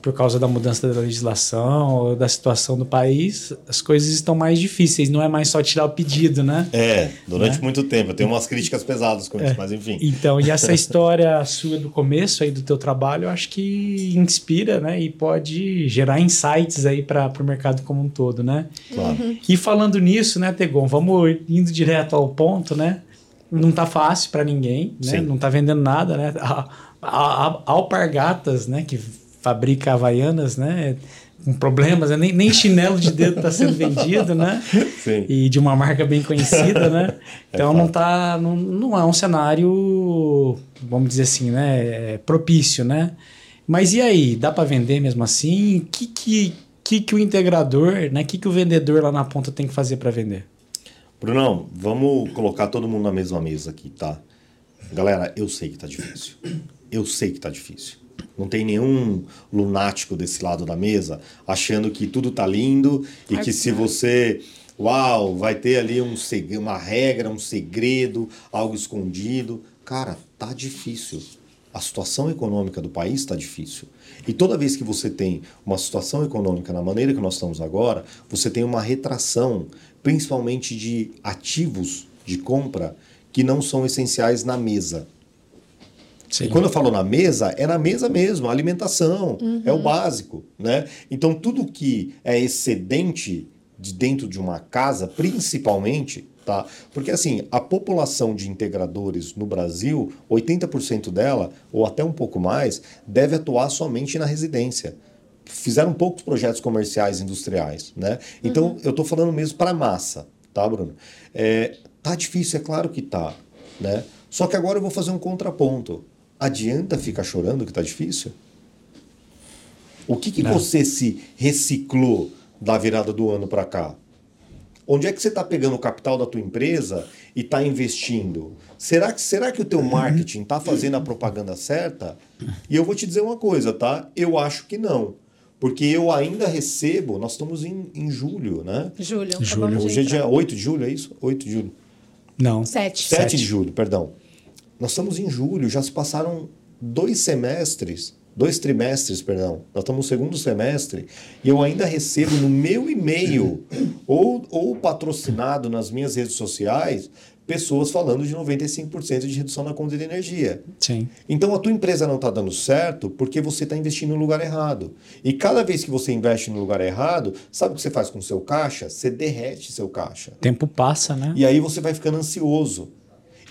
por causa da mudança da legislação ou da situação do país, as coisas estão mais difíceis, não é mais só tirar o pedido, né? É, durante Né? muito tempo. Eu tenho umas críticas pesadas com isso, mas enfim. Então, e essa história sua do começo aí do teu trabalho, eu acho que inspira, né? E pode gerar insights aí para o mercado como um todo, né? Claro. E falando nisso, né, Tegon, vamos indo direto ao ponto, né? Não tá fácil para ninguém, né? Sim. Não tá vendendo nada, né? A, a, a Alpargatas, né, que fabrica havaianas, né? Com problemas, né? nem, nem chinelo de dedo tá sendo vendido, né? Sim. E de uma marca bem conhecida, né? É Então não tá, não, não é um cenário, vamos dizer assim, né, é, propício, né? Mas e aí, dá para vender mesmo assim? O que que, que que o integrador, né? O que que o vendedor lá na ponta tem que fazer para vender? Brunão, vamos colocar todo mundo na mesma mesa aqui, tá? Galera, eu sei que tá difícil. Eu sei que tá difícil. Não tem nenhum lunático desse lado da mesa achando que tudo tá lindo e que se você. Uau, vai ter ali um seg- uma regra, um segredo, algo escondido. Cara, tá difícil. A situação econômica do país está difícil. E toda vez que você tem uma situação econômica na maneira que nós estamos agora, você tem uma retração, principalmente de ativos de compra que não são essenciais na mesa. Sim. E quando eu falo na mesa, é na mesa mesmo, a alimentação, é o básico, né? Então tudo que é excedente de dentro de uma casa, principalmente, tá? Porque assim, a população de integradores no Brasil, 80% dela, ou até um pouco mais, deve atuar somente na residência. Fizeram poucos projetos comerciais industriais, né? Então eu tô falando mesmo para massa, tá, Bruno? É, tá difícil, é claro que tá, né? Só que agora eu vou fazer um contraponto. Adianta ficar chorando que tá difícil? O que, que você se reciclou da virada do ano para cá? Onde é que você está pegando o capital da tua empresa e está investindo? Será que, será que o teu marketing está fazendo a propaganda certa? E eu vou te dizer uma coisa, tá? Eu acho que não. Porque eu ainda recebo, nós estamos em, em julho, né? Julho. Julho. acabamos de Hoje é dia 8 de julho, é isso? 8 de julho. Não. Sete. 7 Sete. de julho, perdão. Nós estamos em julho, já se passaram dois semestres, dois trimestres, perdão. Nós estamos no segundo semestre e eu ainda recebo no meu e-mail ou, ou patrocinado nas minhas redes sociais pessoas falando de 95% de redução na conta de energia. Sim. Então a tua empresa não está dando certo porque você está investindo no lugar errado. E cada vez que você investe no lugar errado, sabe o que você faz com o seu caixa? Você derrete seu caixa. O tempo passa, né? E aí você vai ficando ansioso.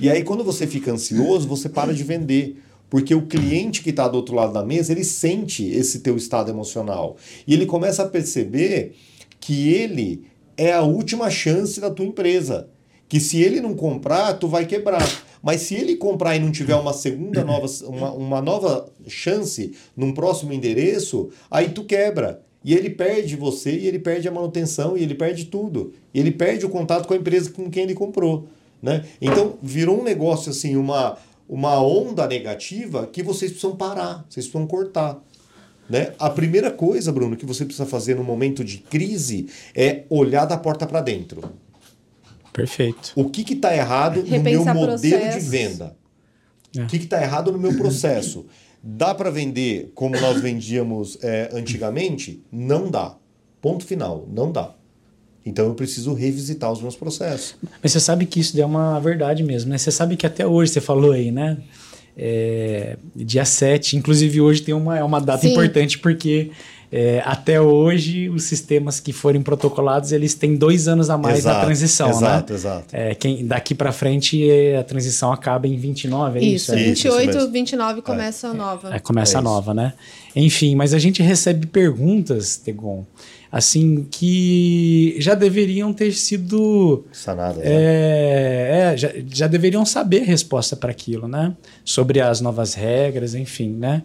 E aí quando você fica ansioso, você para de vender. Porque o cliente que está do outro lado da mesa, ele sente esse teu estado emocional. E ele começa a perceber que ele é a última chance da tua empresa. Que se ele não comprar, tu vai quebrar. Mas se ele comprar e não tiver uma segunda nova, uma, uma nova chance num próximo endereço, aí tu quebra. E ele perde você, e ele perde a manutenção, e ele perde tudo. E ele perde o contato com a empresa com quem ele comprou. Né? Então, virou um negócio assim, uma, uma onda negativa que vocês precisam parar, vocês precisam cortar. Né? A primeira coisa, Bruno, que você precisa fazer no momento de crise é olhar da porta para dentro. Perfeito. O que está errado no meu Repensar modelo de processos. venda? É. O que está errado no meu processo? Dá para vender como nós vendíamos é, antigamente? Não dá. Ponto final. Não dá. Então eu preciso revisitar os meus processos. Mas você sabe que isso é uma verdade mesmo, né? Você sabe que até hoje, você falou aí, né? É, dia 7, inclusive hoje tem uma, é uma data Sim. importante porque é, até hoje, os sistemas que forem protocolados, eles têm dois anos a mais Exato, da transição, exato, né? exato. É, quem, daqui para frente, é, a transição acaba em 29, é isso? Isso, É, Isso, isso 28, mesmo. 29 começa a nova. é, começa É a isso. nova, né? Enfim, mas a gente recebe perguntas, Tegon, assim, que já deveriam ter sido Sanada. né? é, é, já, já deveriam saber a resposta para aquilo, né? Sobre as novas regras, enfim, né?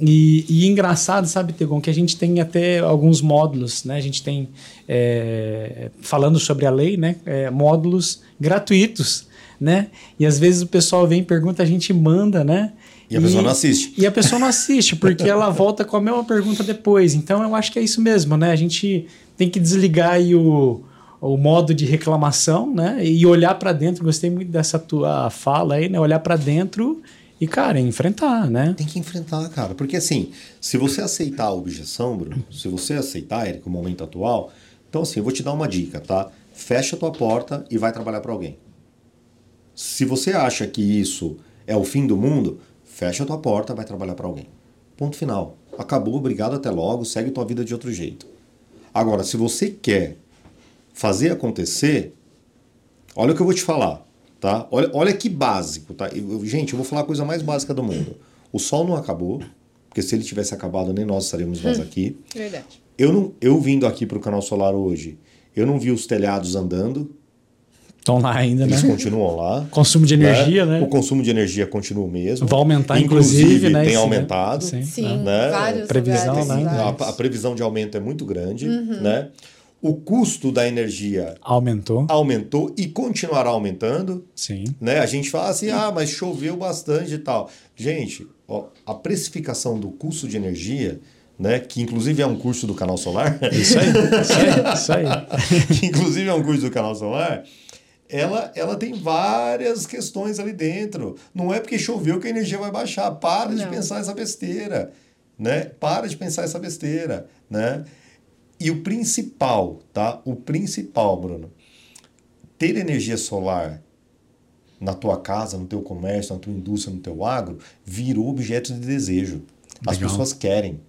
E, e engraçado, sabe, Tegon, que a gente tem até alguns módulos, né? A gente tem, é, falando sobre a lei, né? É, módulos gratuitos, né? E às vezes o pessoal vem e pergunta, a gente manda, né? E a pessoa não assiste. E a pessoa não assiste, porque ela volta com a mesma pergunta depois. Então eu acho que é isso mesmo, né? A gente tem que desligar aí o, o modo de reclamação, né? E olhar para dentro. Gostei muito dessa tua fala aí, né? Olhar para dentro e, cara, enfrentar, né? Tem que enfrentar, cara. Porque assim, se você aceitar a objeção, Bruno, se você aceitar, Eric, o momento atual, então assim, eu vou te dar uma dica, tá? Fecha a tua porta e vai trabalhar para alguém. Se você acha que isso é o fim do mundo, fecha a tua porta, vai trabalhar para alguém. Ponto final. Acabou, obrigado, até logo, segue tua vida de outro jeito. Agora, se você quer fazer acontecer, olha o que eu vou te falar, tá? Olha, olha que básico, tá? Eu- gente, eu vou falar a coisa mais básica do mundo. O sol não acabou, porque se ele tivesse acabado, nem nós estaríamos mais aqui. Verdade. Eu, não, eu vindo aqui para o canal solar hoje, eu não vi os telhados andando, Estão lá ainda, né? eles continuam lá. Consumo de energia, né? O consumo de energia continua o mesmo. Vai aumentar, inclusive, né? tem né? aumentado. Sim. Sim, Né? vários Previsão, lugares, né? A, vários. a previsão de aumento é muito grande, Uhum. né? O custo da energia Aumentou, aumentou e continuará aumentando, sim. né? A gente fala assim, ah, mas choveu bastante e tal. Gente, ó, a precificação do custo de energia, né? Que inclusive é um curso do canal solar, Isso aí, isso aí, isso aí. que inclusive é um curso do canal solar, ela, ela tem várias questões ali dentro. Não é porque choveu que a energia vai baixar. Para de Não. pensar essa besteira, né? Para de pensar essa besteira, né? E o principal, tá? O principal, Bruno, ter energia solar na tua casa, no teu comércio, na tua indústria, no teu agro, virou objeto de desejo. As Legal. pessoas querem.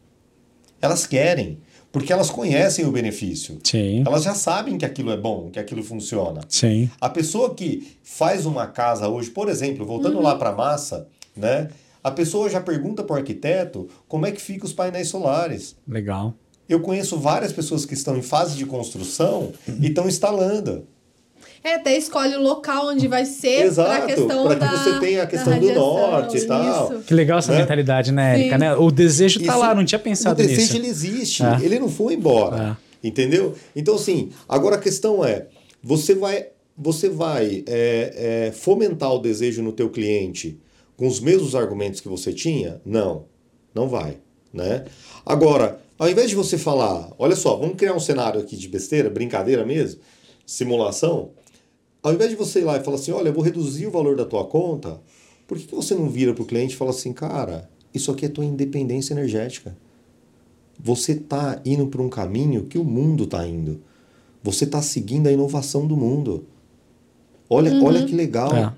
Elas querem, porque elas conhecem o benefício. Sim, Elas já sabem que aquilo é bom, que aquilo funciona. sim. A pessoa que faz uma casa hoje, por exemplo, voltando lá para a massa, né? A pessoa já pergunta para o arquiteto como é que fica os painéis solares. Legal. Eu conheço várias pessoas que estão em fase de construção e estão instalando. É, até escolhe o local onde vai ser Exato, pra questão pra que da você tenha a questão do radiação, norte e tal. isso. Que legal essa Né? mentalidade, né, Érica? Né? O desejo tá Isso- lá, não tinha pensado o desejo nisso. ele existe, É. ele não foi embora, entendeu? Então assim, agora a questão é, você vai, você vai é, é, fomentar o desejo no teu cliente com os mesmos argumentos que você tinha? Não, não vai, né? Agora, ao invés de você falar, olha só, vamos criar um cenário aqui de besteira, brincadeira mesmo, simulação. Ao invés de você ir lá e falar assim, olha, eu vou reduzir o valor da tua conta, por que, que você não vira para o cliente e fala assim, cara, isso aqui é tua independência energética. Você está indo para um caminho que o mundo está indo. Você está seguindo a inovação do mundo. Olha, olha que legal. É.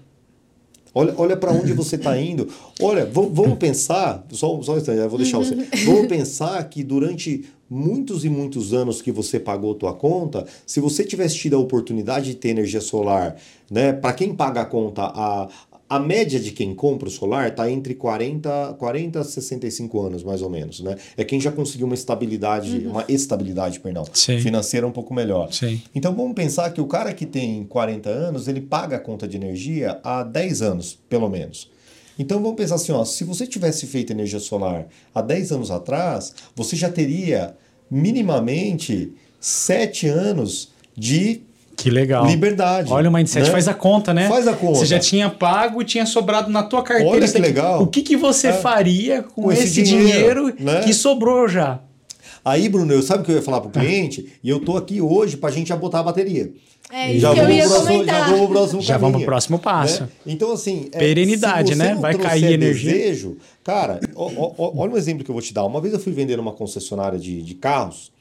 Olha, olha para onde você está indo. Olha, vamos, pensar, só, só um instante, eu vou deixar você. Vamos pensar que durante muitos e muitos anos que você pagou tua conta, se você tivesse tido a oportunidade de ter energia solar, né, para quem paga a conta, a, a média de quem compra o solar está entre 40, 40 a 65 anos, mais ou menos, né? É quem já conseguiu uma estabilidade, uma estabilidade, perdão, Sim. financeira um pouco melhor. Sim. Então vamos pensar que o cara que tem 40 anos, ele paga a conta de energia há 10 anos, pelo menos. Então vamos pensar assim, ó, se você tivesse feito energia solar há 10 anos atrás, você já teria minimamente 7 anos de Que legal. liberdade. Olha o mindset, né? faz a conta, né? Faz a conta. Você já tinha pago e tinha sobrado na tua carteira. Olha isso que legal. O que, que você É. faria com, Com esse esse, dinheiro, dinheiro, né? que sobrou já? Aí, Bruno, eu sabe o que eu ia falar pro cliente? E eu tô aqui hoje pra gente já botar a bateria. É isso já que eu ia próximo, comentar. já vamos pro próximo Já vamos pro próximo passo. né? Então, assim. é, Perenidade, se você né? não Vai cair energia. Desejo, cara, ó, ó, olha um exemplo que eu vou te dar. Uma vez eu fui vender numa concessionária de, de carros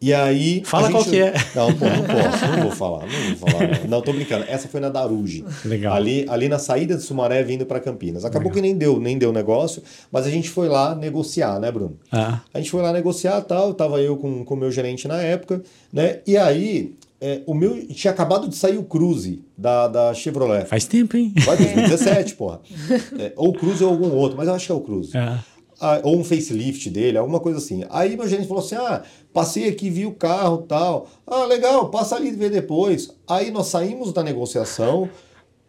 E aí. Fala qual gente- que é. Não, pô, não posso, não vou falar, não vou falar. Não, Não, tô brincando. Essa foi na Daruge. Legal. Ali, ali na saída de Sumaré vindo para Campinas. Acabou que nem deu, nem deu negócio, mas a gente foi lá negociar, né, Bruno? Ah, A gente foi lá negociar tal, tava eu com o meu gerente na época, né? E aí, é, o meu. Tinha acabado de sair o Cruze da, da Chevrolet. faz tempo, hein? Vai 2017, porra. É, ou o Cruze ou algum outro, mas eu acho que é o Cruze. Ah, Ah, ou um facelift dele, alguma coisa assim. Aí meu gerente falou assim: ah, passei aqui, vi o carro tal. Ah, legal, passa ali e vê depois. Aí nós saímos da negociação,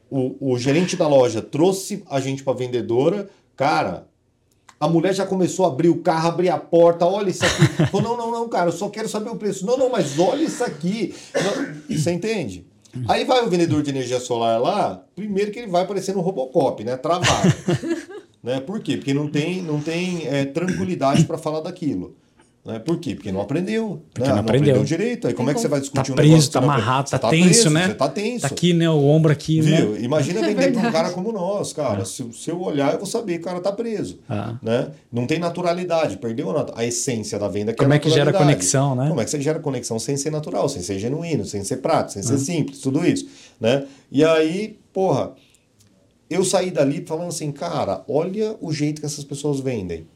o, o gerente da loja trouxe a gente pra vendedora. Cara, a mulher já começou a abrir o carro, abrir a porta, olha isso aqui. Falou, não, não, não, cara, eu só quero saber o preço. Não, não, mas olha isso aqui. Não, você entende? Aí vai o vendedor de energia solar lá, primeiro que ele vai parecendo um Robocop, né? Travado. né? Por quê? Porque não tem, não tem é, tranquilidade para falar daquilo. Né? Por quê? Porque não aprendeu. Porque né? não aprendeu. direito. Aí como é que você vai tá discutir um preso, negócio tá não amarrado, aprendeu? tá Você tenso, preso, né? Você tá tenso. Tá aqui, né? O ombro aqui, Viu? né? Imagina É vender para um cara como nós, cara. Se, se eu olhar, eu vou saber que o cara tá preso. Ah. Né? Não tem naturalidade, perdeu a, a essência da venda. Que Como é, é que gera conexão, né? Como é que você gera conexão sem ser natural, sem ser genuíno, sem ser prático, sem Ah. ser simples, tudo isso. Né? E aí, porra, eu saí dali falando assim, cara, olha o jeito que essas pessoas vendem.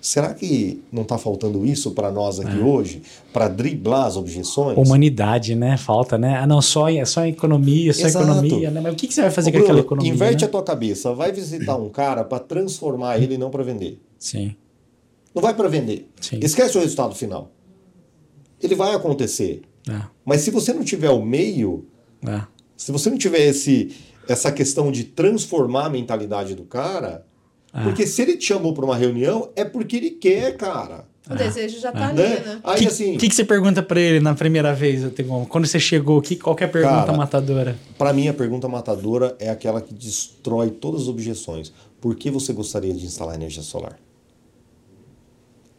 Será que não está faltando isso para nós aqui É. hoje, para driblar as objeções? Humanidade, né? Falta, né? Ah, não, só, é só economia, só Exato. economia, né? Mas o que, que você vai fazer Ô, com aquela Bruno, economia? Inverte né? a tua cabeça, vai visitar um cara para transformar ele e não para vender. Sim. Não vai para vender. Sim. Esquece o resultado final. Ele vai acontecer. É, Mas se você não tiver o meio, é. se você não tiver esse, essa questão de transformar a mentalidade do cara, Ah. porque se ele te chamou para uma reunião, é porque ele quer, cara. O desejo já tá ali, Né? Aí que, assim, que, que você pergunta pra ele na primeira vez, Tegon? Quando você chegou, que, qual que é a pergunta Cara, matadora? para mim a pergunta matadora é aquela que destrói todas as objeções. Por que você gostaria de instalar energia solar?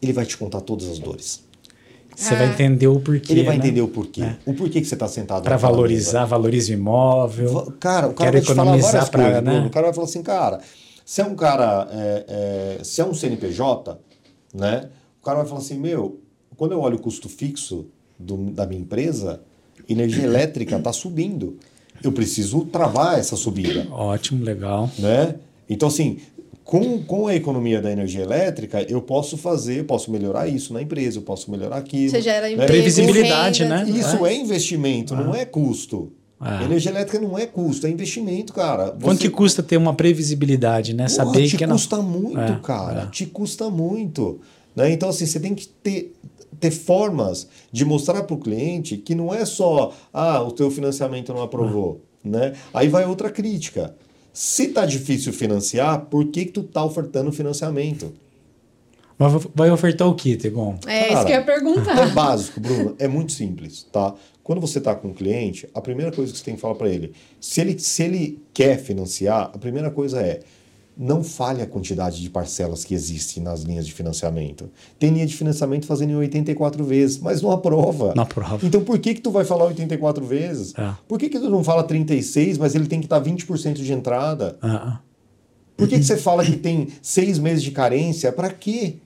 Ele vai te contar todas as dores. Você Ah. vai entender o porquê. Ele vai né? entender o porquê. É. O porquê que você está sentado Pra naquela valorizar, valoriza o imóvel. Va- Cara, o cara vai economizar coisas. né? O cara vai falar assim, cara, se é um cara, é, é, se é um CNPJ, né? O cara vai falar assim, meu, quando eu olho o custo fixo do- da minha empresa, energia elétrica está subindo. Eu preciso travar essa subida, Ótimo, legal. né? Então, assim, com, com a economia da energia elétrica, eu posso fazer, eu posso melhorar isso na empresa, eu posso melhorar aquilo. Você gera né? emprego, Previsibilidade, renda, né? Isso mais. é investimento, não é custo. Ah. Energia elétrica não é custo, é investimento, cara. Quanto Você- que custa ter uma previsibilidade, né? Porra, Saber te que não. custa muito, É, cara. é. Te custa muito. Né? Então, assim, você tem que ter, ter formas de mostrar para o cliente que não é só, ah, o teu financiamento não aprovou. Né? Aí vai outra crítica. Se tá difícil financiar, por que, que tu tá ofertando financiamento? Mas vai ofertar o quê, Tegon? É isso Cara, que eu ia perguntar. É básico, Bruno. É muito simples, tá? Quando você está com um cliente, a primeira coisa que você tem que falar para ele, se ele, se ele quer financiar, a primeira coisa é não fale a quantidade de parcelas que existem nas linhas de financiamento. Tem linha de financiamento fazendo em 84 vezes, mas não aprova. Não aprova. Então por que que tu vai falar 84 vezes? É. Por que que tu não fala 36, mas ele tem que estar 20% de entrada? Ah, Por que, que você fala que tem seis meses de carência? Para quê?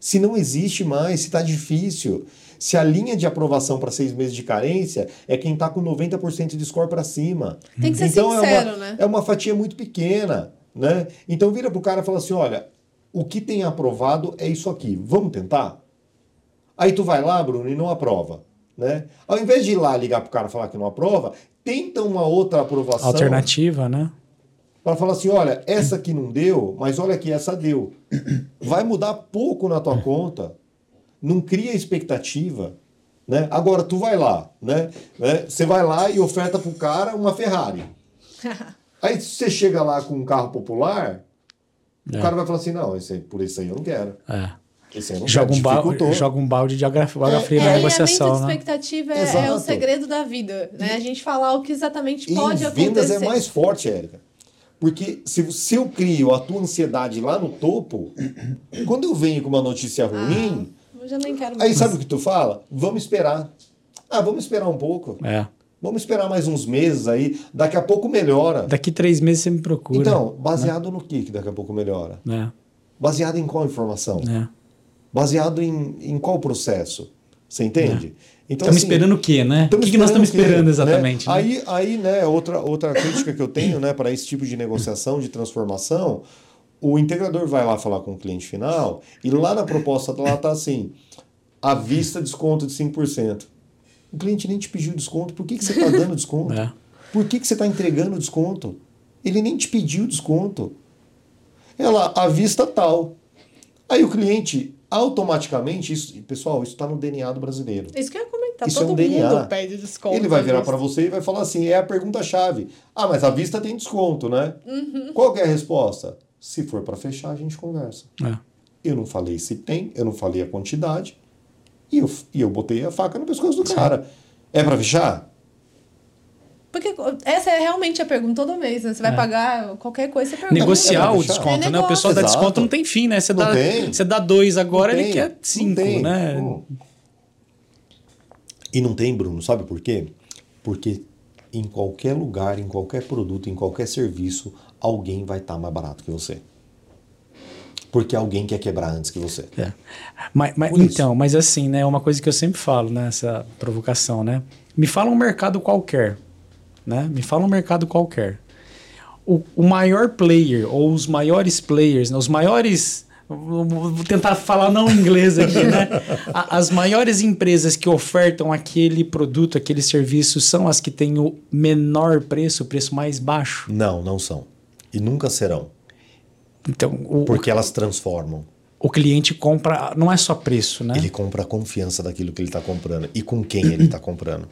Se não existe mais, se está difícil. Se a linha de aprovação para seis meses de carência é quem está com 90% de score para cima. Tem que ser então é sincero, uma, né? É uma fatia muito pequena. Né? Então vira pro cara e fala assim: olha, o que tem aprovado é isso aqui. Vamos tentar? Aí tu vai lá, Bruno, e não aprova. Né? Ao invés de ir lá ligar pro cara e falar que não aprova, tenta uma outra aprovação alternativa, né? para falar assim, olha, essa aqui não deu, mas olha aqui, essa deu. Vai mudar pouco na tua conta. Não cria expectativa. Né? Agora, tu vai lá, né? né? Você vai lá e oferta pro cara uma Ferrari. Aí você chega lá com um carro popular, É. o cara vai falar assim, não, esse aí, por isso aí eu não quero. É. Esse aí eu não Joga, um quero. balde, joga um balde de água, água fria É, na negociação, de né? expectativa é, é o segredo da vida, né? A gente falar o que exatamente E pode em vendas acontecer. é mais forte, Érica. Porque se, se eu crio a tua ansiedade lá no topo, quando eu venho com uma notícia ruim, Eu já nem quero Aí mais. sabe o que tu fala? Vamos esperar. Ah, vamos esperar um pouco. É. Vamos esperar mais uns meses aí. Daqui a pouco melhora. Daqui três meses você me procura. Então, baseado no que que daqui a pouco melhora? Né? Baseado em qual informação? Né? Baseado em, em qual processo? Você entende? Então, Estamos assim, esperando o quê, né? O que, que nós estamos esperando né? exatamente? Né? Né? Aí, aí, né, outra, outra crítica que eu tenho né, para esse tipo de negociação, de transformação, o integrador vai lá falar com o cliente final e lá na proposta lá está assim, à vista desconto de 5%. O cliente nem te pediu desconto, por que, que você está dando desconto? É. Por que, que você está entregando desconto? Ele nem te pediu desconto. Ela, à vista tal. Aí o cliente automaticamente, isso, pessoal, isso está no DNA do brasileiro. Isso que eu ia comentar, isso todo é um DNA. pede desconto. Ele vai virar para você e vai falar assim, é a pergunta-chave. Ah, mas a vista tem desconto, né? Uhum. Qual é a resposta? Se for para fechar, a gente conversa. É. Eu não falei se tem, eu não falei a quantidade, e eu, e eu botei a faca no pescoço do cara. É para fechar? Porque essa é realmente a pergunta todo mês, né? Você vai é. pagar qualquer coisa, você pergunta. Negociar o desconto, é né? O pessoal Exato. dá desconto não tem fim, né? Você, dá, você dá dois agora, ele quer cinco, né? E não tem, Bruno, sabe por quê? Porque em qualquer lugar, em qualquer produto, em qualquer serviço, alguém vai estar tá mais barato que você. Porque alguém quer quebrar antes que você. É. Mas, mas então, mas assim, né? Uma coisa que eu sempre falo nessa provocação, né? Me fala um mercado qualquer né? Me fala um mercado qualquer. O, o maior player, ou os maiores players, né? os maiores. Vou tentar falar não inglês aqui, né? As maiores empresas que ofertam aquele produto, aquele serviço, são as que têm o menor preço, o preço mais baixo? Não, não são. E nunca serão. Então, o, Porque elas transformam. O cliente compra, não é só preço, né? Ele compra a confiança daquilo que ele está comprando e com quem ele está comprando.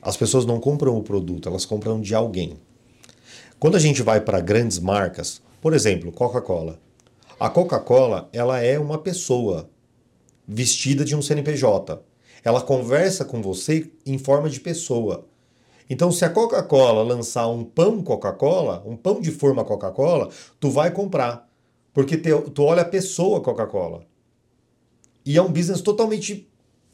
As pessoas não compram o produto, elas compram de alguém. Quando a gente vai para grandes marcas, por exemplo, Coca-Cola. A Coca-Cola, ela é uma pessoa vestida de um CNPJ. Ela conversa com você em forma de pessoa. Então, se a Coca-Cola lançar um pão Coca-Cola, um pão de forma Coca-Cola, tu vai comprar. Porque te, tu olha a pessoa Coca-Cola. E é um business totalmente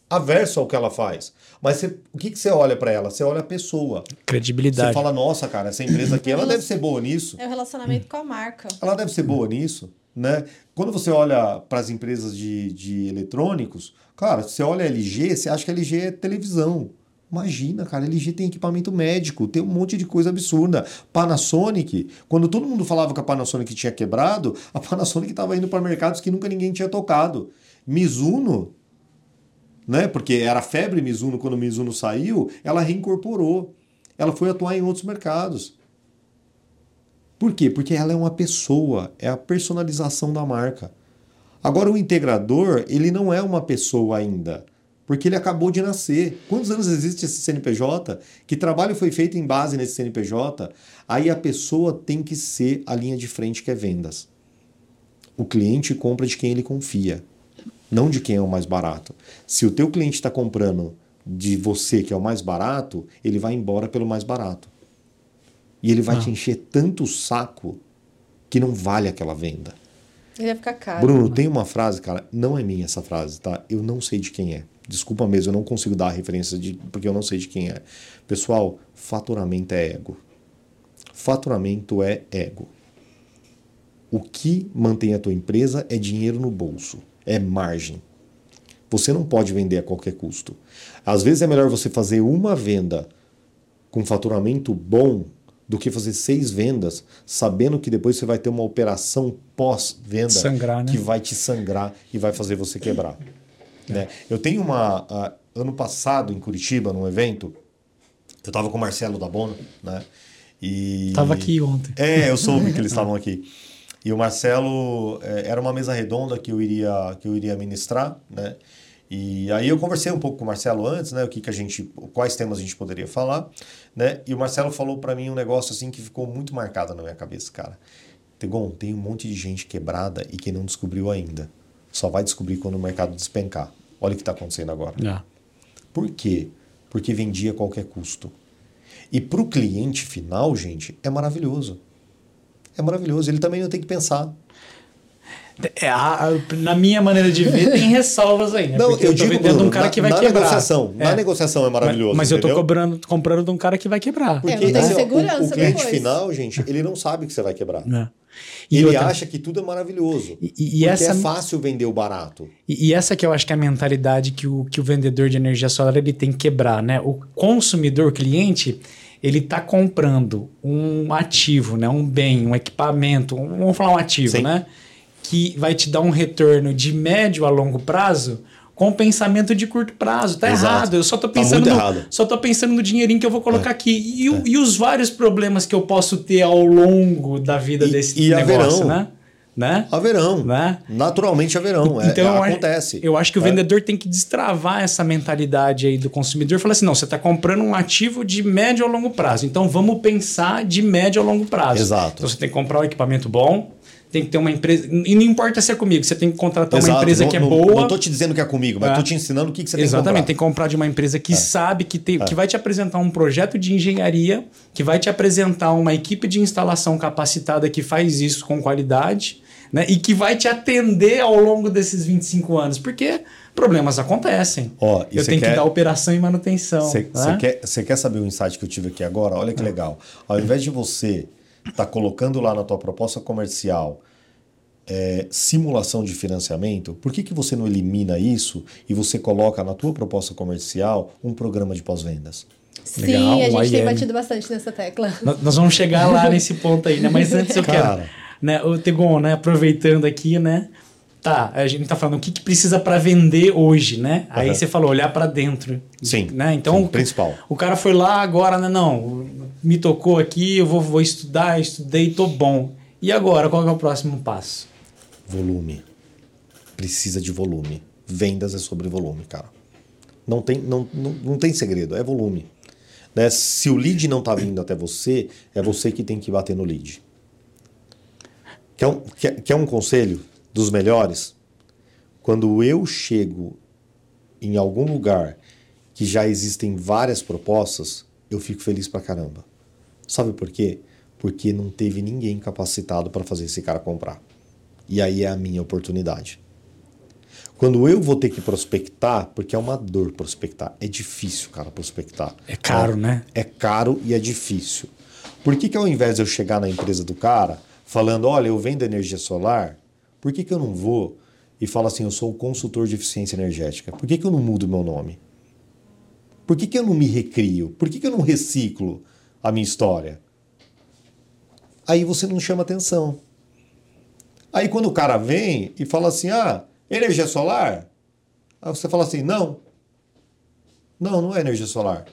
averso ao que ela faz. Mas você, o que, que você olha para ela? Você olha a pessoa. Credibilidade. Você fala, nossa, cara, essa empresa aqui, ela deve ser boa nisso. É o relacionamento com a marca. Ela deve ser boa nisso, né? Quando você olha para as empresas de, de eletrônicos, cara, você olha a LG, você acha que a LG é televisão. Imagina, cara, LG tem equipamento médico, tem um monte de coisa absurda. Panasonic, quando todo mundo falava que a Panasonic tinha quebrado, a Panasonic estava indo para mercados que nunca ninguém tinha tocado. Mizuno né? Porque era febre Mizuno quando Mizuno saiu, ela reincorporou. Ela foi atuar em outros mercados. Por quê? Porque ela é uma pessoa, é a personalização da marca. Agora o integrador, ele não é uma pessoa ainda, porque ele acabou de nascer. Quantos anos existe esse CNPJ? Que trabalho foi feito em base nesse CNPJ? Aí a pessoa tem que ser a linha de frente que é vendas. O cliente compra de quem ele confia não de quem é o mais barato. Se o teu cliente está comprando de você, que é o mais barato, ele vai embora pelo mais barato. E ele vai ah. te encher tanto o saco que não vale aquela venda. Ele vai ficar caro. Bruno, tem uma frase, cara, não é minha essa frase, tá? Eu não sei de quem é. Desculpa mesmo, eu não consigo dar a referência de, porque eu não sei de quem é. Pessoal, faturamento é ego. Faturamento é ego. O que mantém a tua empresa é dinheiro no bolso é margem. Você não pode vender a qualquer custo. Às vezes é melhor você fazer uma venda com faturamento bom do que fazer seis vendas, sabendo que depois você vai ter uma operação pós-venda né? que vai te sangrar e vai fazer você quebrar. É. Né? Eu tenho uma. Ano passado, em Curitiba, num evento, eu estava com o Marcelo da Bono, né? E... Tava aqui ontem. É, eu soube que eles estavam aqui. E o Marcelo é, era uma mesa redonda que eu iria que eu iria ministrar, né? E aí eu conversei um pouco com o Marcelo antes, né? O que, que a gente, quais temas a gente poderia falar, né? E o Marcelo falou para mim um negócio assim que ficou muito marcado na minha cabeça, cara. Tegon, tem um monte de gente quebrada e que não descobriu ainda. Só vai descobrir quando o mercado despencar. Olha o que está acontecendo agora. É. Por quê? Porque vendia a qualquer custo. E para o cliente final, gente, é maravilhoso é maravilhoso. Ele também não tem que pensar. É, a, a, na minha maneira de ver, tem ressalvas aí. Né? Não, Porque eu, eu tô vendendo Bruno, um cara na, que vai na quebrar. Negociação, é. Na negociação é maravilhoso. Mas, mas eu tô cobrando, comprando de um cara que vai quebrar. Porque é, não tem segurança o, o cliente depois. final, gente, ele não sabe que você vai quebrar. É. E ele outra- acha que tudo é maravilhoso. E, e- porque essa, é fácil vender o barato. e, e essa que eu acho que é a mentalidade que o, que o vendedor de energia solar ele tem que quebrar, né? O consumidor, o cliente, ele tá comprando um ativo, né? Um bem, um equipamento, um- vamos falar um ativo, Sim. né? Que vai te dar um retorno de médio a longo prazo com pensamento de curto prazo. Tá Exato. errado. Eu só tô Tá pensando muito no, errado. É. só tô pensando no dinheirinho que eu vou colocar aqui. E, o- e os vários problemas que eu posso ter ao longo da vida E- desse e negócio, haverão. né? Né? Haverão. Né? Naturalmente haverão. É- Então, é, acontece. Eu acho que o É. vendedor tem que destravar essa mentalidade aí do consumidor e falar assim: não, você está comprando um ativo de médio a longo prazo. Então vamos pensar de médio a longo prazo. Exato. Então você tem que comprar um equipamento bom, tem que ter uma empresa. E não importa se é comigo, você tem que contratar uma Exato. empresa não, que é não- boa. Não tô te dizendo que é comigo, mas É. tô te ensinando o que, que você Exatamente, tem tem que que comprar de uma empresa que sabe, que, tem, que vai te apresentar um projeto de engenharia, que vai te apresentar uma equipe de instalação capacitada que faz isso com qualidade, né? E que vai te atender ao longo desses 25 anos, porque problemas acontecem. Ó, Eu tenho que quer- dar operação e manutenção. Você né? quer, você quer saber o insight que eu tive aqui agora? Olha que legal. Ao invés de você estar colocando lá na tua proposta comercial é, simulação de financiamento, por que, que você não elimina isso e você coloca na tua proposta comercial um programa de pós-vendas? Sim, Legal, a gente tem IM. batido bastante nessa tecla. Nós- vamos chegar lá nesse ponto aí, né? Mas antes eu Cara. quero. Né, o Tegon, né? Aproveitando aqui, né? Tá, a gente tá falando o que, que precisa para vender hoje, né? Aí Aham. você falou olhar para dentro. Sim, Né? Então, sim, o- principal. O cara foi lá agora, né? Não, me tocou aqui, eu vou, vou estudar, estudei, tô bom. E agora, qual é o próximo passo? Volume. Precisa de volume. Vendas é sobre volume, cara. Não tem, não, não, não tem segredo, é volume. Né? Se o lead não está vindo até você, é você que tem que bater no lead. Quer um, quer, quer um conselho dos melhores? Quando eu chego em algum lugar que já existem várias propostas, eu fico feliz pra caramba. Sabe por quê? Porque não teve ninguém capacitado para fazer esse cara comprar. E aí é a minha oportunidade. Quando eu vou ter que prospectar, porque é uma dor prospectar, é difícil, cara, prospectar. É caro, né? É caro e é difícil. Por que, que ao invés de eu chegar na empresa do cara falando, olha, eu vendo energia solar, por que, que eu não vou e falo assim, eu sou o consultor de eficiência energética? Por que, que eu não mudo meu nome? Por que, que eu não me recrio? Por que, que eu não reciclo a minha história? Aí você não chama atenção. Aí quando o cara vem e fala assim, ah, energia solar? Aí você fala assim, não. Não, não é energia solar.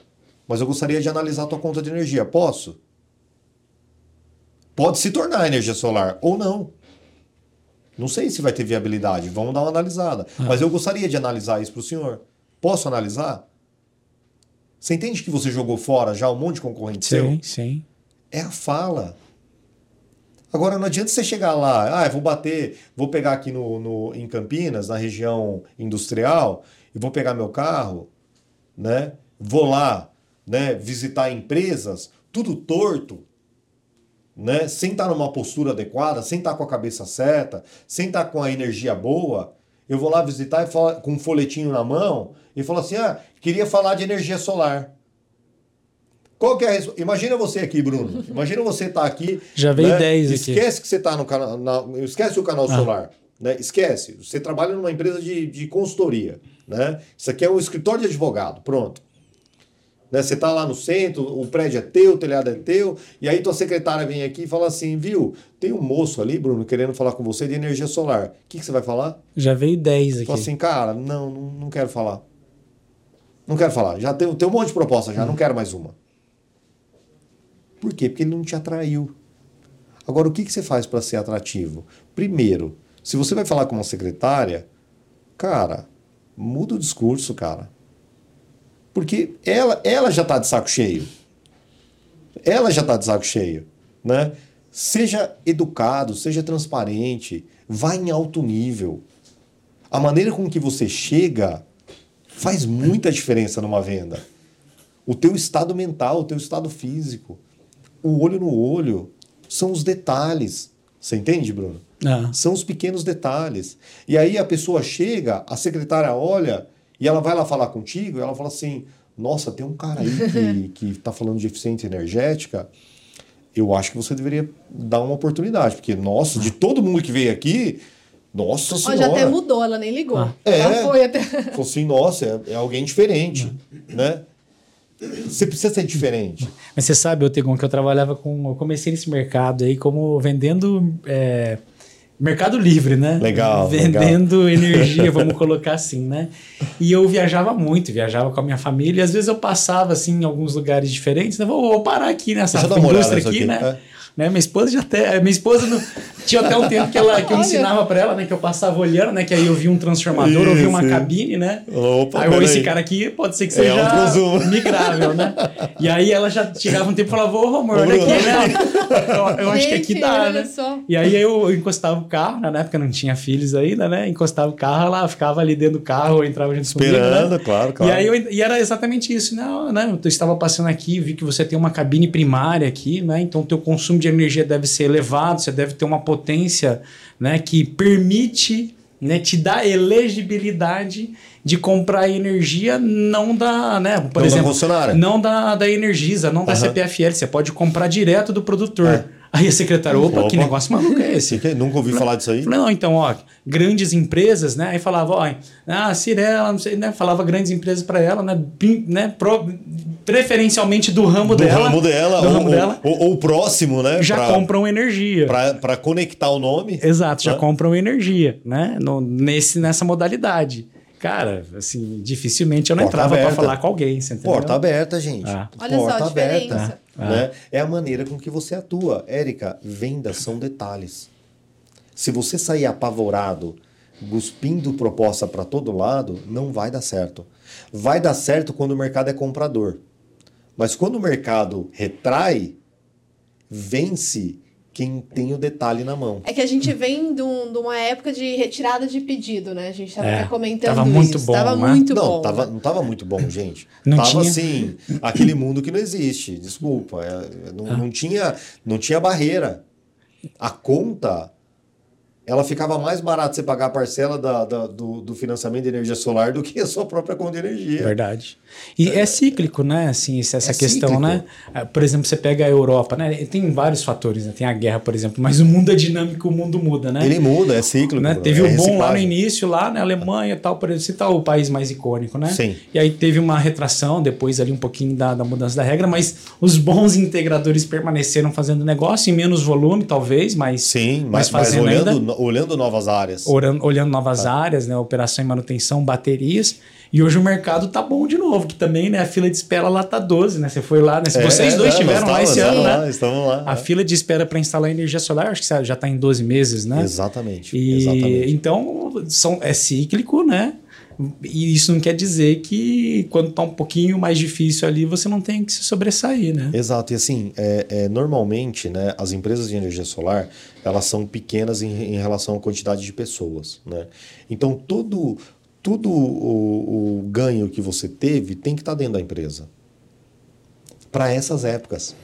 Mas eu gostaria de analisar a tua conta de energia. Posso? Pode se tornar energia solar ou não. Não sei se vai ter viabilidade. Vamos dar uma analisada. Mas eu gostaria de analisar isso para o senhor. Posso analisar? Você entende que você jogou fora já um monte de concorrente seu? Sim, sim. É a fala. Agora, não adianta você chegar lá, ah, eu vou bater, vou pegar aqui no, no, em Campinas, na região industrial, e vou pegar meu carro, né? Vou lá, né, visitar empresas, tudo torto, né? Sem estar numa postura adequada, sem estar com a cabeça certa, sem estar com a energia boa. Eu vou lá visitar e falar, com um folhetinho na mão e falar assim: ah, queria falar de energia solar. Qual que é a resp- Imagina você aqui, Bruno. Imagina você estar aqui. Já veio né? 10 aqui. Esquece que você está no canal. na- esquece o canal solar. Né? Esquece. Você trabalha numa empresa de, de consultoria. Né? Isso aqui é um escritório de advogado. Pronto. Né? Você está lá no centro, o prédio é teu, o telhado é teu, e aí tua secretária vem aqui e fala assim, viu, tem um moço ali, Bruno, querendo falar com você de energia solar. O que, que você vai falar? Já veio 10 aqui. Fala assim, cara, não, não quero falar. Não quero falar. Já tem, um monte de proposta, já não quero mais uma. Por quê? Porque ele não te atraiu. Agora, o que, que você faz para ser atrativo? Primeiro, se você vai falar com uma secretária, cara, muda o discurso, cara. Porque ela, ela já está de saco cheio. Ela já está de saco cheio, né? Seja educado, seja transparente, vá em alto nível. A maneira com que você chega faz muita diferença numa venda. O teu estado mental, o teu estado físico, o olho no olho, são os detalhes. Você entende, Bruno? Ah, São os pequenos detalhes. E aí a pessoa chega, a secretária olha e ela vai lá falar contigo e ela fala assim: Nossa, tem um cara aí que, que tá falando de eficiência energética. eu acho que você deveria dar uma oportunidade, porque, nossa, de todo mundo que veio aqui, nossa Ó, senhora. já até mudou, ela nem ligou. Ah. Ela É. foi até. Falou assim, nossa, é, é alguém diferente, né? Você precisa ser diferente. Mas você sabe, Otegon, que eu trabalhava com. Eu comecei nesse mercado aí como vendendo. é, Mercado Livre, né? Legal, Vendendo energia, vamos colocar assim, né? E eu viajava muito, viajava com a minha família, e às vezes eu passava assim em alguns lugares diferentes, né? Vou, vou parar aqui nessa indústria aqui, aqui, né? Né? Minha esposa já até. Minha esposa não, tinha até um tempo que, ela, que eu Olha. ensinava pra ela, né? Que eu passava olhando, né? Que aí eu vi um transformador, eu vi uma cabine, né? Opa, aí eu, esse cara aqui pode ser que É seja consumo. migrável, né? E aí ela já chegava um tempo e falava, ô amor, Ô, olha aqui, né? Eu, eu acho que aqui dá, né? E aí eu encostava o carro, né, na época não tinha filhos ainda, né? Encostava o carro, ela ficava ali dentro do carro, entrava junto comigo, Esperando, né? claro, claro. E aí eu, e era exatamente isso, não, né? Eu estava passando aqui, vi que você tem uma cabine primária aqui, né? Então teu consumo de energia deve ser elevado, você deve ter uma potência, né, que permite, né, te dar elegibilidade de comprar energia não da, né, por Não da exemplo, concessionária. não da, da Energisa, não da Aham. CPFL, você pode comprar direto do produtor. É. Aí a secretária, opa, que Opa. negócio maluco é esse? Que- nunca ouvi falar disso aí? Falei, não, então, ó, grandes empresas, né? Aí falava, ó, ah, Cirela, não sei, né? Falava grandes empresas para ela, né? Pim- né? Pro- preferencialmente do ramo Do dela. ramo dela, do ou, ramo dela, ou- ou o próximo, né? já pra, compram energia. Pra, pra conectar o nome. Exato, já né? compram energia, né? No, nesse, nessa modalidade. Cara, assim, dificilmente eu não Porta entrava para falar com alguém, você entendeu? Porta aberta, gente. Ah. Olha só a Porta diferença. aberta. Ah. Né? É a maneira com que você atua. Érica, vendas são detalhes. Se você sair apavorado, cuspindo proposta para todo lado, não vai dar certo. Vai dar certo quando o mercado é comprador. Mas quando o mercado retrai, vence quem tem o detalhe na mão. É que a gente vem de, um- de uma época de retirada de pedido, né? A gente tava É, até comentando tava isso. muito bom, Tava né? muito não, bom. tava, não tava muito bom, gente. Não tava tinha? assim, aquele mundo que não existe. Desculpa. é, não, Ah. não, tinha, não tinha barreira. A conta, ela ficava mais barato você pagar a parcela da, da- do, do financiamento de energia solar do que a sua própria conta de energia. Verdade. E é, cíclico, né? Assim, essa É questão, cíclico. né? Por exemplo, você pega a Europa, né? Tem vários fatores, né? Tem a guerra, por exemplo, mas o mundo é dinâmico, o mundo muda, né? Ele muda, é cíclico. né? é Teve o bom lá no início, lá na Alemanha e tal, por exemplo, citar o país mais icônico, né? Sim. E aí teve uma retração, depois ali um pouquinho da, da mudança da regra, mas os bons integradores permaneceram fazendo negócio em menos volume, talvez, mas, Sim, mas, mas fazendo olhando, ainda. Olhando novas áreas. Olhando, olhando novas Tá. áreas, né? Operação e manutenção, baterias. E hoje o mercado tá bom de novo, que também, né? A fila de espera lá tá 12, né? Você foi lá, né? Se É, vocês dois é, tiveram nós lá esse ano, lá, né? Estamos lá. A é. fila de espera para instalar energia solar, acho que já está em 12 meses, né? Exatamente. E exatamente. então são, é cíclico, né? E isso não quer dizer que quando tá um pouquinho mais difícil ali, você não tem que se sobressair, né? Exato, e assim, é, é, normalmente, né, as empresas de energia solar, elas são pequenas em, em relação à quantidade de pessoas, né? Então, todo, todo o, o ganho que você teve tem que estar dentro da empresa. Para essas épocas.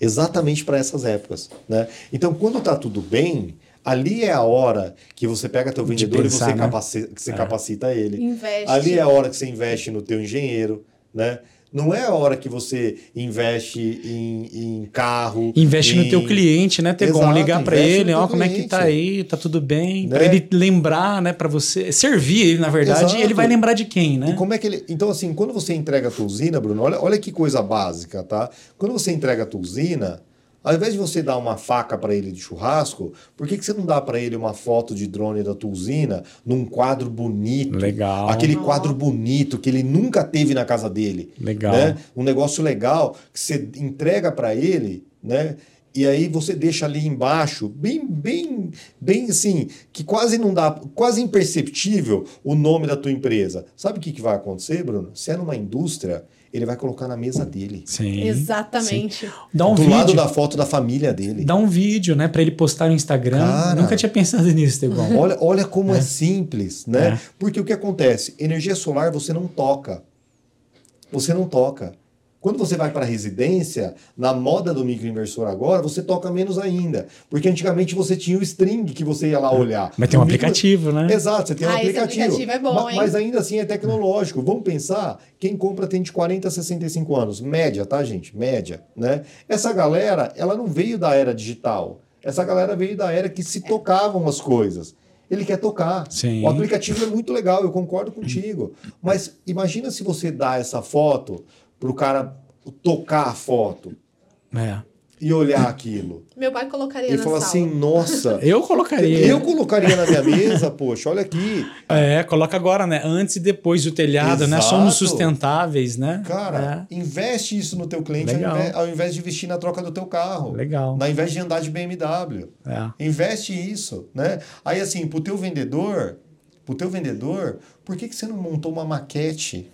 Exatamente para essas épocas, né? Então, quando está tudo bem, ali é a hora que você pega teu De vendedor pensar, e você, né? capaci que você É. capacita ele. Investe. Ali é a hora que você investe no teu engenheiro, né? Não é a hora que você investe em, em carro. Investe no em- teu cliente, né? Ter como Exato, ligar para no ele, ó, como é que tá aí, tá tudo bem, Né? para ele lembrar, né, para você servir ele, na verdade, Exato. ele vai lembrar de quem, né? E como é que ele. Então, assim, quando você entrega a tua usina, Bruno, olha, olha que coisa básica, tá? Quando você entrega a tua usina, ao invés de você dar uma faca para ele de churrasco, por que, que você não dá para ele uma foto de drone da tua usina num quadro bonito? Legal. Aquele quadro bonito que ele nunca teve na casa dele. Legal. né? Um negócio legal que você entrega para ele, né? E aí você deixa ali embaixo, bem, bem, bem assim, que quase não dá, quase imperceptível o nome da tua empresa. Sabe o que, que vai acontecer, Bruno? Se é numa indústria, ele vai colocar na mesa dele. Sim. Exatamente. sim. Dá um do vídeo. lado da foto da família dele. Dá um vídeo, né, para ele postar no Instagram. Cara. Nunca tinha pensado nisso, Tegon. Olha, olha como é, simples, né? É. Porque o que acontece? Energia solar você não toca. Você não toca. Quando você vai para residência, na moda do microinversor agora, você toca menos ainda. Porque antigamente você tinha o string que você ia lá olhar. Mas tem um O micro- aplicativo, né? Exato, você tem um Ah, esse aplicativo. aplicativo é bom, Ma- hein? Mas ainda assim é tecnológico. Vamos pensar, quem compra tem de 40 a 65 anos. Média, tá, gente? Média, né? Essa galera, ela não veio da era digital. Essa galera veio da era que se tocavam as coisas. Ele quer tocar. Sim. O aplicativo é muito legal, eu concordo contigo. Mas imagina se você dá essa foto pro cara tocar a foto É. e olhar aquilo. Meu pai colocaria Ele na fala sala. assim, nossa... Eu colocaria. Eu colocaria na minha mesa, poxa, olha aqui. É, coloca agora, né? Antes e depois do telhado, né? Exato. Somos sustentáveis, né? Cara, investe isso no teu cliente ao invés, ao invés de investir na troca do teu carro. Legal. Ao invés de andar de BMW. É. Investe isso, né? Aí assim, pro teu vendedor, pro teu vendedor, por que, que você não montou uma maquete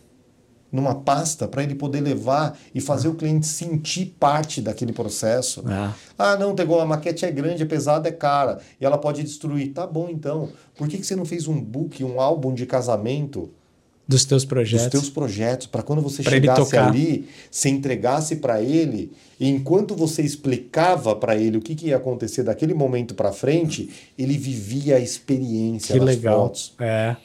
numa pasta para ele poder levar e fazer o cliente sentir parte daquele processo? É. Ah, não, Tegol, a maquete é grande, é pesada, é cara e ela pode destruir. Tá bom, então. Por que, que você não fez um book, um álbum de casamento Dos teus dos projetos. teus projetos, para quando você Pra chegasse ali, você entregasse para ele, e enquanto você explicava para ele o que, que ia acontecer daquele momento para frente, ele vivia a experiência Que legal. fotos. É.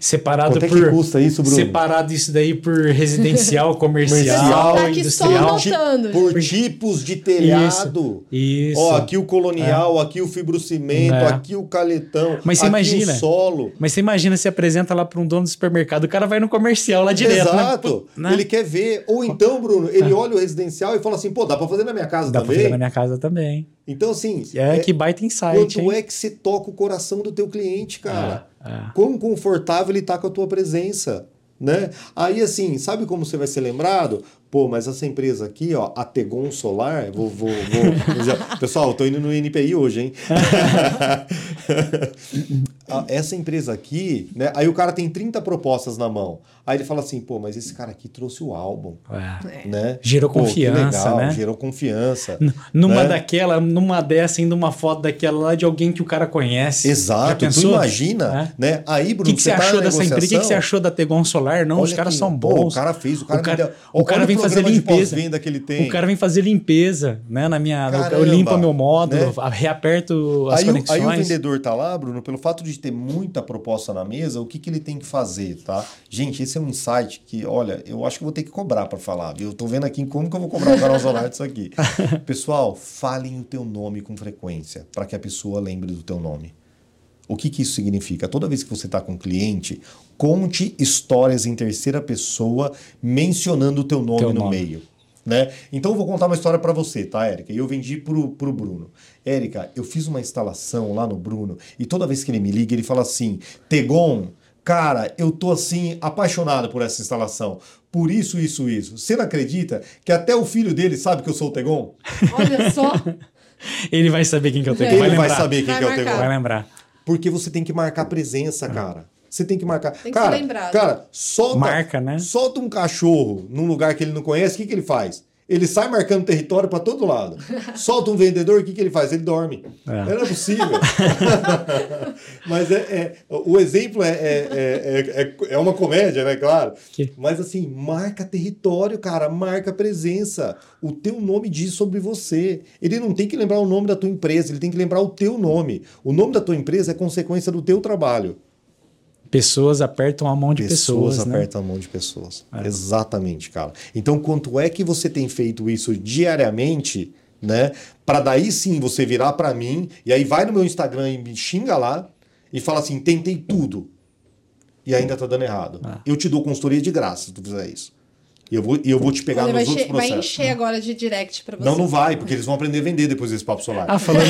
Separado Quanto é que por. custa isso, Bruno? Separado isso daí por residencial, comercial. Tá só industrial. anotando. Anotando. Por tipos de telhado. Isso. Ó, aqui o colonial, aqui o fibrocimento, É. aqui o caletão, Mas você aqui imagina. o solo. Mas você imagina se apresenta lá para um dono do supermercado, o cara vai no comercial lá direto. Exato. Né? Ele quer ver. Ou então, Bruno, ele olha o residencial e fala assim, pô, dá para fazer na minha casa Dá pra também? fazer na minha casa também. Então, assim, É, que baita insight, quanto hein? é que você toca o coração do teu cliente, cara? É. Quão confortável ele tá com a tua presença, né? Aí, assim, sabe como você vai ser lembrado? Pô, mas essa empresa aqui, ó, a Tegon Solar, vou, vou, vou... Pessoal, eu tô indo no NPI hoje, hein? Essa empresa aqui, né? Aí o cara tem 30 propostas na mão. Aí ele fala assim, pô, mas esse cara aqui trouxe o álbum, É. né? Gerou Pô, que confiança, legal, né? Gerou confiança. N- Numa né? daquela, numa dessa, ainda uma foto daquela lá de alguém que o cara conhece. Exato, tu imagina, É. né? Aí, Bruno, que, que você tá achou dessa empresa? O que, que você achou da Tegon Solar? Não, os olha caras aqui, são pô, bons. o cara fez, o cara, o cara, deu- o cara vem fazer limpeza. pós-venda que ele tem. O cara vem fazer limpeza, né? Na minha, eu Caramba, limpo meu módulo, né? reaperto as Aí, o- aí conexões. o vendedor tá lá, Bruno, pelo fato de ter muita proposta na mesa, o que, que ele tem que fazer, tá? Gente, esse é um insight que, olha, eu acho que vou ter que cobrar para falar, viu? Eu tô vendo aqui como que eu vou cobrar o canal Solar disso aqui. Pessoal, falem o teu nome com frequência, para que a pessoa lembre do teu nome. O que, que isso significa? Toda vez que você está com um cliente, conte histórias em terceira pessoa mencionando o teu nome Teu no nome. meio. Né? Então eu vou contar uma história para você, tá, Érica? E eu vendi pro, pro Bruno. Érica, eu fiz uma instalação lá no Bruno e toda vez que ele me liga, ele fala assim: Tegon, cara, eu tô assim apaixonado por essa instalação. Por isso, isso, isso. Você não acredita que até o filho dele sabe que eu sou o Tegon? Olha só. Ele vai saber quem que eu tenho. Ele vai vai, saber quem Vai que é o. Tegon. Vai lembrar. Porque você tem que marcar presença, cara. Você tem que marcar. Tem que cara, ser lembrado. cara, solta, Marca, né? solta um cachorro num lugar que ele não conhece, o que, que ele faz? Ele sai marcando território para todo lado. Solta um vendedor, o que, que ele faz? Ele dorme. É. Não é possível. Mas é, é- o exemplo é, é, é, é, é uma comédia, né? Claro. Que- Mas assim, marca território, cara, marca presença. O teu nome diz sobre você. Ele não tem que lembrar o nome da tua empresa, ele tem que lembrar o teu nome. O nome da tua empresa é consequência do teu trabalho. Pessoas apertam a mão de pessoas, né? apertam a mão de pessoas. Exatamente, cara. Então, quanto é que você tem feito isso diariamente, né? Para daí sim você virar para mim e aí vai no meu Instagram e me xinga lá e fala assim: tentei tudo e ainda tá dando errado. Ah. Eu te dou consultoria de graça se tu fizer isso. E eu vou, e eu vou te pegar Olha, nos vai, outros encher, vai processos. encher agora de direct pra você. Não, não vai, porque eles vão aprender a vender depois desse papo solar. Ah, falando,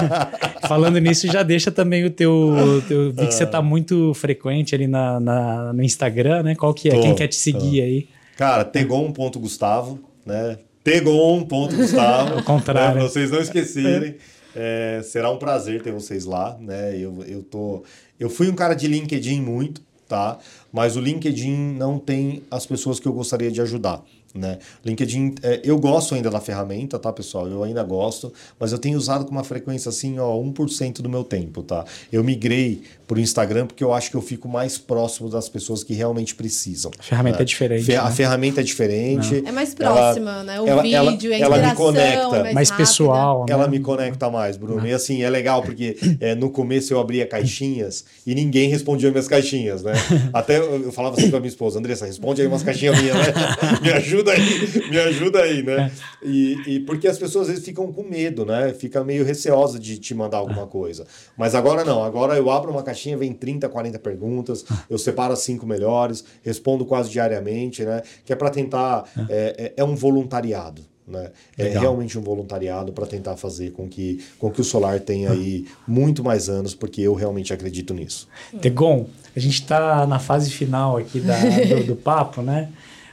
falando nisso, já deixa também o teu. o teu vi que você tá muito frequente ali na, na- no Instagram, né? Qual que é? Tô, Quem quer te seguir aí? Cara, tegon.gustavo, né? Tegon.gustavo. Ao contrário. Né? Pra vocês não esquecerem. É, será um prazer ter vocês lá, né? Eu, eu, tô, eu fui um cara de LinkedIn muito, tá? Mas o LinkedIn não tem as pessoas que eu gostaria de ajudar, Né? LinkedIn, é, eu gosto ainda da ferramenta, tá, pessoal? Eu ainda gosto, mas eu tenho usado com uma frequência assim, ó, 1% do meu tempo, tá? Eu migrei pro Instagram porque eu acho que eu fico mais próximo das pessoas que realmente precisam. A ferramenta né? é diferente. Fe- A né? ferramenta é diferente. É mais Ela- próxima, né? O ela- vídeo, ela- a ela me interação conecta. é mais, Mais pessoal. né? Ela me conecta mais, Bruno. E assim, é legal porque é, no começo eu abria caixinhas e ninguém respondia minhas caixinhas, né? Até eu, eu falava assim pra minha esposa, Andressa, responde aí umas caixinhas minhas, né? me ajuda aí, me ajuda aí, né? E, e porque as pessoas às vezes ficam com medo, né? Fica meio receosa de te mandar alguma coisa. Mas agora não, agora eu abro uma caixinha, vem 30, 40 perguntas, eu separo as cinco melhores, respondo quase diariamente, né? Que é para tentar. É, é, é um voluntariado. Né? É realmente um voluntariado para tentar fazer com que, com que o solar tenha aí muito mais anos, porque eu realmente acredito nisso. Tegon, a gente está na fase final aqui da- do, do papo, né?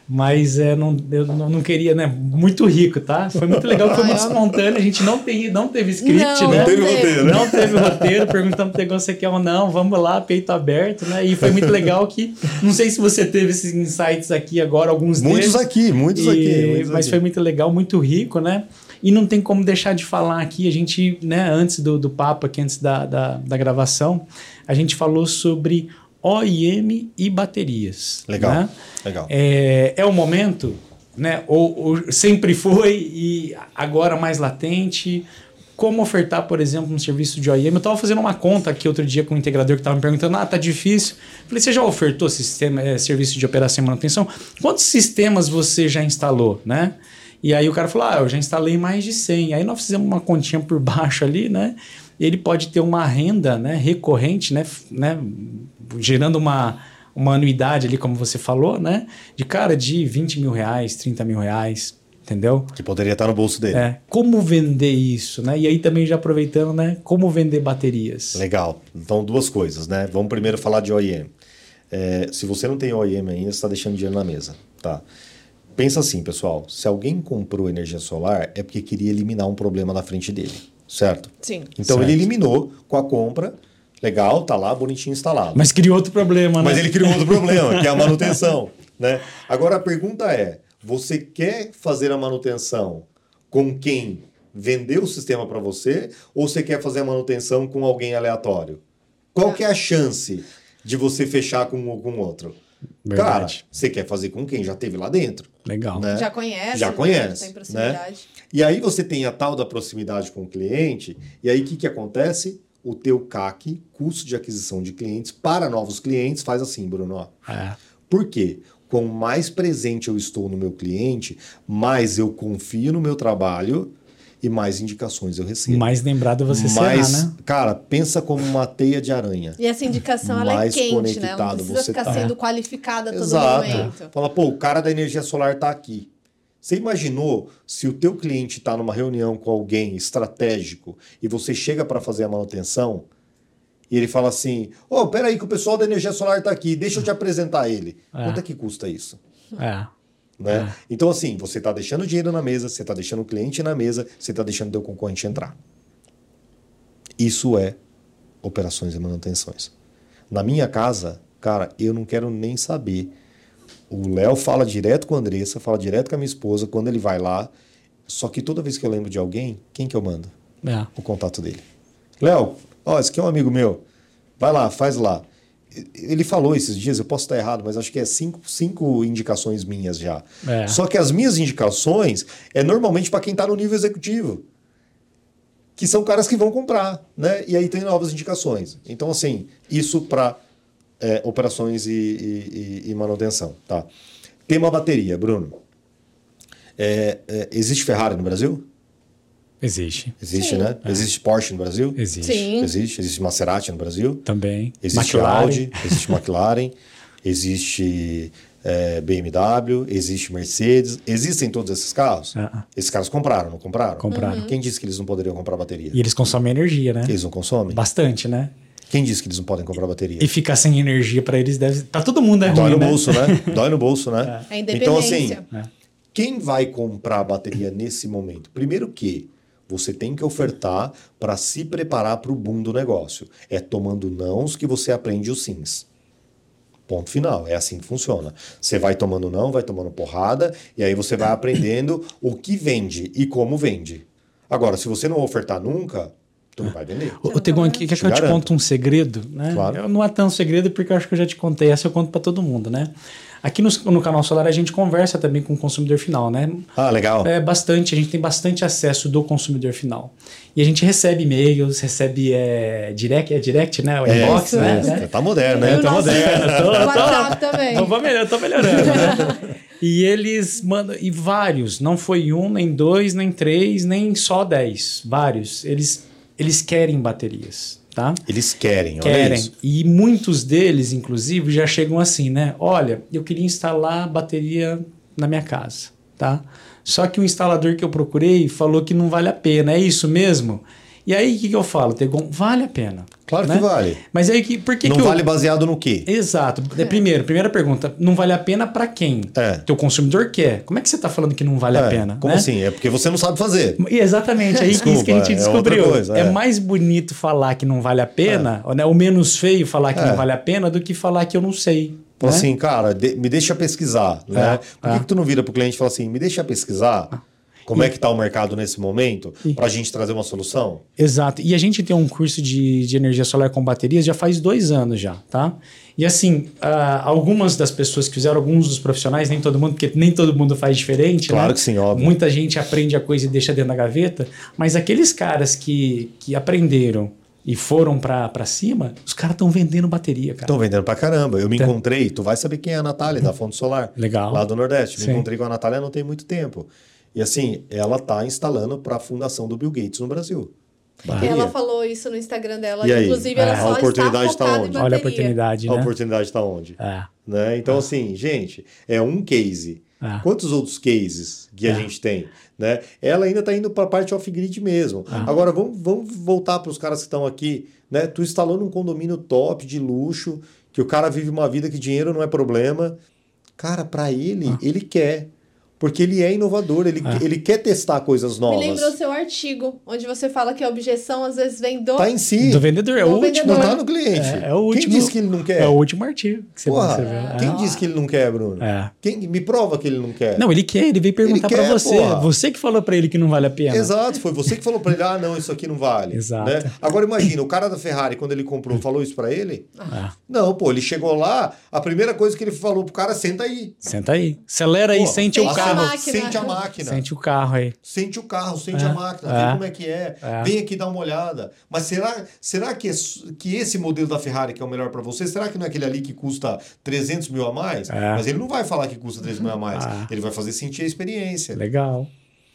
Mas é, não, eu não, queria, né? Muito rico, tá? Foi muito legal, foi muito Ai, ó. espontâneo. A gente não, tem, não teve script, Não, né? não teve roteiro? Não teve roteiro, Tegon se quer ou não. Vamos lá, peito aberto, né? E foi muito legal que. Não sei se você teve esses insights aqui agora, alguns Muitos deles. aqui, muitos E- aqui. muitos mas aqui. foi muito legal, muito rico, né? E não tem como deixar de falar aqui, a gente, né, antes do, do papo aqui, antes da, da, da gravação, a gente falou sobre OIM e baterias. Legal, né? legal. É, é o momento, né? Ou, ou sempre foi e agora mais latente. Como ofertar, por exemplo, um serviço de OIM? Eu estava fazendo uma conta aqui outro dia com um integrador que estava me perguntando: ah, tá difícil. Falei, você já ofertou sistema, eh, serviço de operação e manutenção? Quantos sistemas você já instalou, né? E aí o cara falou: ah, eu já instalei mais de 100. Aí nós fizemos uma continha por baixo ali, né? Ele pode ter uma renda né, recorrente, né, né? Gerando uma, uma anuidade ali, como você falou, né? De cara de 20 mil reais, 30 mil reais, entendeu? Que poderia estar no bolso dele. É, como vender isso, né? E aí também já aproveitando, né? Como vender baterias. Legal. Então, duas coisas, né? Vamos primeiro falar de OEM. É, se você não tem OEM ainda, você está deixando dinheiro na mesa, tá? Pensa assim, pessoal. Se alguém comprou energia solar, é porque queria eliminar um problema na frente dele, certo? Sim. Então, Certo. ele eliminou com a compra. Legal, tá lá, bonitinho instalado. Mas criou outro problema, né? Mas ele criou outro problema, que é a manutenção. Né? Agora a pergunta é: você quer fazer a manutenção com quem vendeu o sistema para você ou você quer fazer a manutenção com alguém aleatório? Qual que é a chance de você fechar com um com outro? Cara, Verdade. você quer fazer com quem já teve lá dentro. Legal. né? Já conhece? Já né? conhece, Tem proximidade. E aí você tem a tal da proximidade com o cliente, e aí o que, que acontece? O teu CAC, custo de aquisição de clientes, para novos clientes, faz assim, Bruno. Ó. É. Por quê? Quanto mais presente eu estou no meu cliente, mais eu confio no meu trabalho e mais indicações eu recebo. Mais lembrado você mais, será, né? cara, pensa como uma teia de aranha. E essa indicação ela é Mais quente, né? Ela não conectado precisa você ficar tá. sendo qualificada a todo Exato. momento. Fala, pô, o cara da energia solar tá aqui. Você imaginou se o teu cliente está numa reunião com alguém estratégico e você chega para fazer a manutenção e ele fala assim: Ô, oh, peraí, que o pessoal da energia solar tá aqui, deixa eu te apresentar ele. É. Quanto é que custa isso? É. Né? Então, assim, você está deixando dinheiro na mesa, você está deixando o cliente na mesa, você está deixando o teu concorrente entrar. Isso é operações e manutenções. Na minha casa, cara, eu não quero nem saber. O Léo fala direto com a Andressa, fala direto com a minha esposa quando ele vai lá. Só que toda vez que eu lembro de alguém, quem que eu mando? É. O contato dele. Léo, ó, esse aqui é um amigo meu. Vai lá, faz lá. Ele falou esses dias, eu posso estar errado, mas acho que é cinco, cinco indicações minhas já. É. Só que as minhas indicações é normalmente para quem está no nível executivo. Que são caras que vão comprar, né? E aí tem novas indicações. Então, assim, isso para operações e, e- e- manutenção, tá? Tema bateria, Bruno. É, é, existe Ferrari no Brasil? Existe. Existe, Sim. né? Existe Porsche no Brasil? Existe. Sim. Existe. Existe Maserati no Brasil? Também. Existe McLaren. Audi, existe McLaren, existe é, BMW, existe Mercedes. Existem todos esses carros? Ah, Esses caras compraram, não compraram? Compraram. Quem disse que eles não poderiam comprar bateria? E eles consomem energia, né? Eles não consomem? Bastante, né? Quem disse que eles não podem comprar bateria? E ficar sem energia pra eles deve. Tá todo mundo é Dói ruim, no né? bolso, né? Dói no bolso, né? A Então, assim, independência. quem vai comprar a bateria nesse momento? Primeiro que você tem que ofertar para se preparar para o boom do negócio. É tomando nãos que você aprende os sims. Ponto final. É assim que funciona. Você vai tomando não, vai tomando porrada, e aí você vai aprendendo o que vende e como vende. Agora, se você não ofertar nunca, tu não vai vender. Ô, Tegon, quer que eu te conto um segredo? Né? Claro. Eu- Não é tão segredo porque eu acho que eu já te contei, essa eu conto para todo mundo, né? Aqui no, no canal Solar a gente conversa também com o consumidor final, né? Ah, legal. É bastante, a gente tem bastante acesso do consumidor final. E a gente recebe e-mails, recebe é, direct, é direct, né? O inbox, Isso, né? isso. né? Tá moderno, né? o Tá nosso moderno, tô- tô- também. Melhor, eu tô melhorando, né? E eles mandam, e vários, não foi um, nem dois, nem três, nem só dez, vários. Eles, eles querem baterias, tá? Eles querem, olha Querem. isso. E muitos deles, inclusive, já chegam assim, né? Olha, eu queria instalar bateria na minha casa, tá? Só que o instalador que eu procurei falou que não vale a pena. É isso mesmo? E aí, o que, que eu falo, Tegon? Vale a pena. Claro né? que vale. Mas aí, que, por que não que eu- vale baseado no quê? Exato. É, Primeiro, primeira pergunta, não vale a pena para quem? É. O consumidor quer. Como é que você está falando que não vale a É, pena? Como né? assim? É porque você não sabe fazer. E Exatamente, aí que isso que a gente Desculpa, é descobriu. coisa, é. é. mais bonito falar que não vale a pena, ou, né, o menos feio falar que É. não vale a pena, do que falar que eu não sei. Né? assim, cara, de- me deixa pesquisar, né? É, Por que, é. que tu não vira pro cliente e fala assim, me deixa pesquisar como é que tá o mercado nesse momento pra gente trazer uma solução? Exato. E a gente tem um curso de, de energia solar com baterias já faz dois anos já, tá? E assim, ah, algumas das pessoas que fizeram, alguns dos profissionais, nem todo mundo, porque nem todo mundo faz diferente, Claro né? que sim, óbvio. Muita gente aprende a coisa e deixa dentro da gaveta, mas aqueles caras que, que aprenderam e foram pra pra cima, os caras estão vendendo bateria, cara. Estão vendendo pra caramba. Eu me Tá. encontrei, tu vai saber quem é a Natália, da Fonte Solar. Legal. Lá do Nordeste. Sim. Me encontrei com a Natália não tem muito tempo. E assim, ela tá instalando para a fundação do Bill Gates no Brasil. Bateria. Ela falou isso no Instagram dela. E aí? Inclusive, ela É, só a oportunidade está tá em onde? Olha a oportunidade, A né? oportunidade está onde? É. Né? Então, assim, gente, é um case. Ah. Quantos outros cases que a Ah. gente tem? Né? Ela ainda está indo para a parte off-grid mesmo. Ah. Agora, vamos, vamos voltar para os caras que estão aqui. Né? Tu instalou num condomínio top, de luxo, que o cara vive uma vida que dinheiro não é problema. Cara, para ele, Ah. ele quer. Porque ele é inovador, ele, ele quer testar coisas Me novas. lembrou seu artigo, onde você fala que a objeção às vezes vem do. Tá em si. Do vendedor, é Do o último. Não tá no cliente. É, é o último. Quem disse que ele não quer? É o último artigo que você Porra, escreveu. É. quem disse que ele não quer, Bruno? É. Quem, me prova que ele não quer. Não, ele quer, ele veio perguntar quer, você. porra. Você que falou pra ele que não vale a pena. Exato, foi você que falou pra ele, ah, não, isso aqui não vale. Exato. Né? Agora imagina, o cara da Ferrari, quando ele comprou, falou isso pra ele? Ah, Não, pô, ele chegou lá, a primeira coisa que ele falou pro cara, senta aí. senta aí. Acelera aí, sente o Sente a carro. máquina. Sente a máquina. Sente o carro aí. Sente o carro, sente É, a máquina, é. vê como é que é, É. vem aqui dar uma olhada. Mas será, será que, es- que esse modelo da Ferrari que é o melhor para você, será que não é aquele ali que custa 300 mil a mais? É. Mas ele não vai falar que custa 300 mil a mais, Ah. ele vai fazer sentir a experiência. Legal.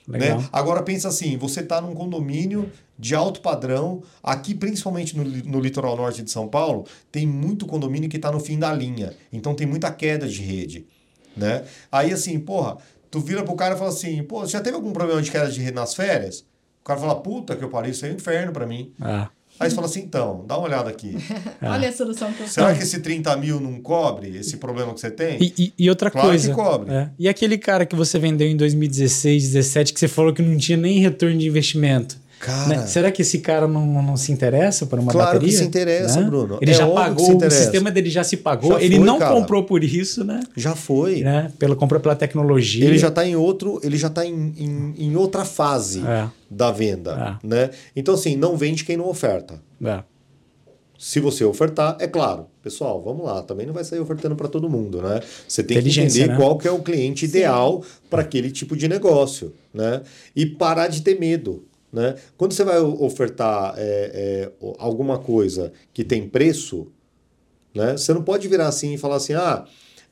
Legal. Né? Agora pensa assim, você está num condomínio de alto padrão, aqui principalmente no, no litoral norte de São Paulo, tem muito condomínio que está no fim da linha, então tem muita queda de rede, né? Aí assim, porra, tu vira pro cara e fala assim, pô, já teve algum problema de queda de rede nas férias? O cara fala, puta que eu parei, isso é um inferno para mim. Ah, Aí você fala assim, então, dá uma olhada aqui. Olha a solução que eu Será que esse 30 mil não cobre esse problema que você tem? E, e- e outra Claro coisa. que cobre. é, E aquele cara que você vendeu em 2016, 2017, que você falou que não tinha nem retorno de investimento. Cara, né? Será que esse cara não, não se interessa por uma Claro que bateria? se interessa, né? Bruno. Ele É já que pagou, o sistema dele já se pagou. Já ele foi, não cara. comprou por isso, né? já foi. né? Pela, comprou pela tecnologia. Ele já está em outro, ele já está em, em, em outra fase É. da venda, É. né? Então assim, não vende quem não oferta. É. Se você ofertar, é claro, pessoal, vamos lá, também não vai sair ofertando para todo mundo, né? Você tem que entender né? qual que é o cliente ideal para aquele tipo de negócio, né? E parar de ter medo, né? Quando você vai ofertar é, é, alguma coisa que tem preço, né? Você não pode virar assim e falar assim, ah,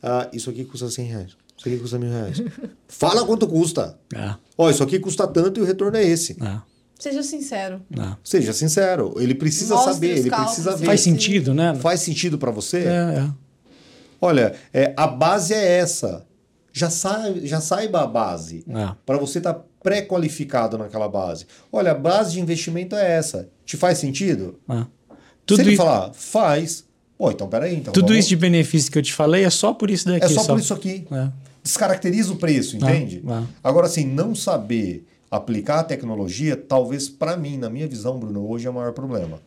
ah, isso aqui custa 100 reais, isso aqui custa mil reais. Fala quanto custa. É. Ó, isso aqui custa tanto e o retorno é esse. É. Seja sincero. É. Seja sincero, ele precisa Mostre saber, ele cálculos, precisa ver. Faz sentido, né? Faz sentido para você? É, é. Olha, é, a base é essa. Já, sai, já saiba a base. É. Para você estar pré-qualificado naquela base. Olha, a base de investimento é essa. Te faz sentido? é. Se Tudo, ele i- falar, faz. Pô, então peraí. Então tudo vamos- isso de benefício que eu te falei é só por isso daqui. É só por isso aqui. É. Descaracteriza o preço, entende? ah. Agora, assim, não saber aplicar a tecnologia, talvez para mim, na minha visão, Bruno, hoje é o maior problema.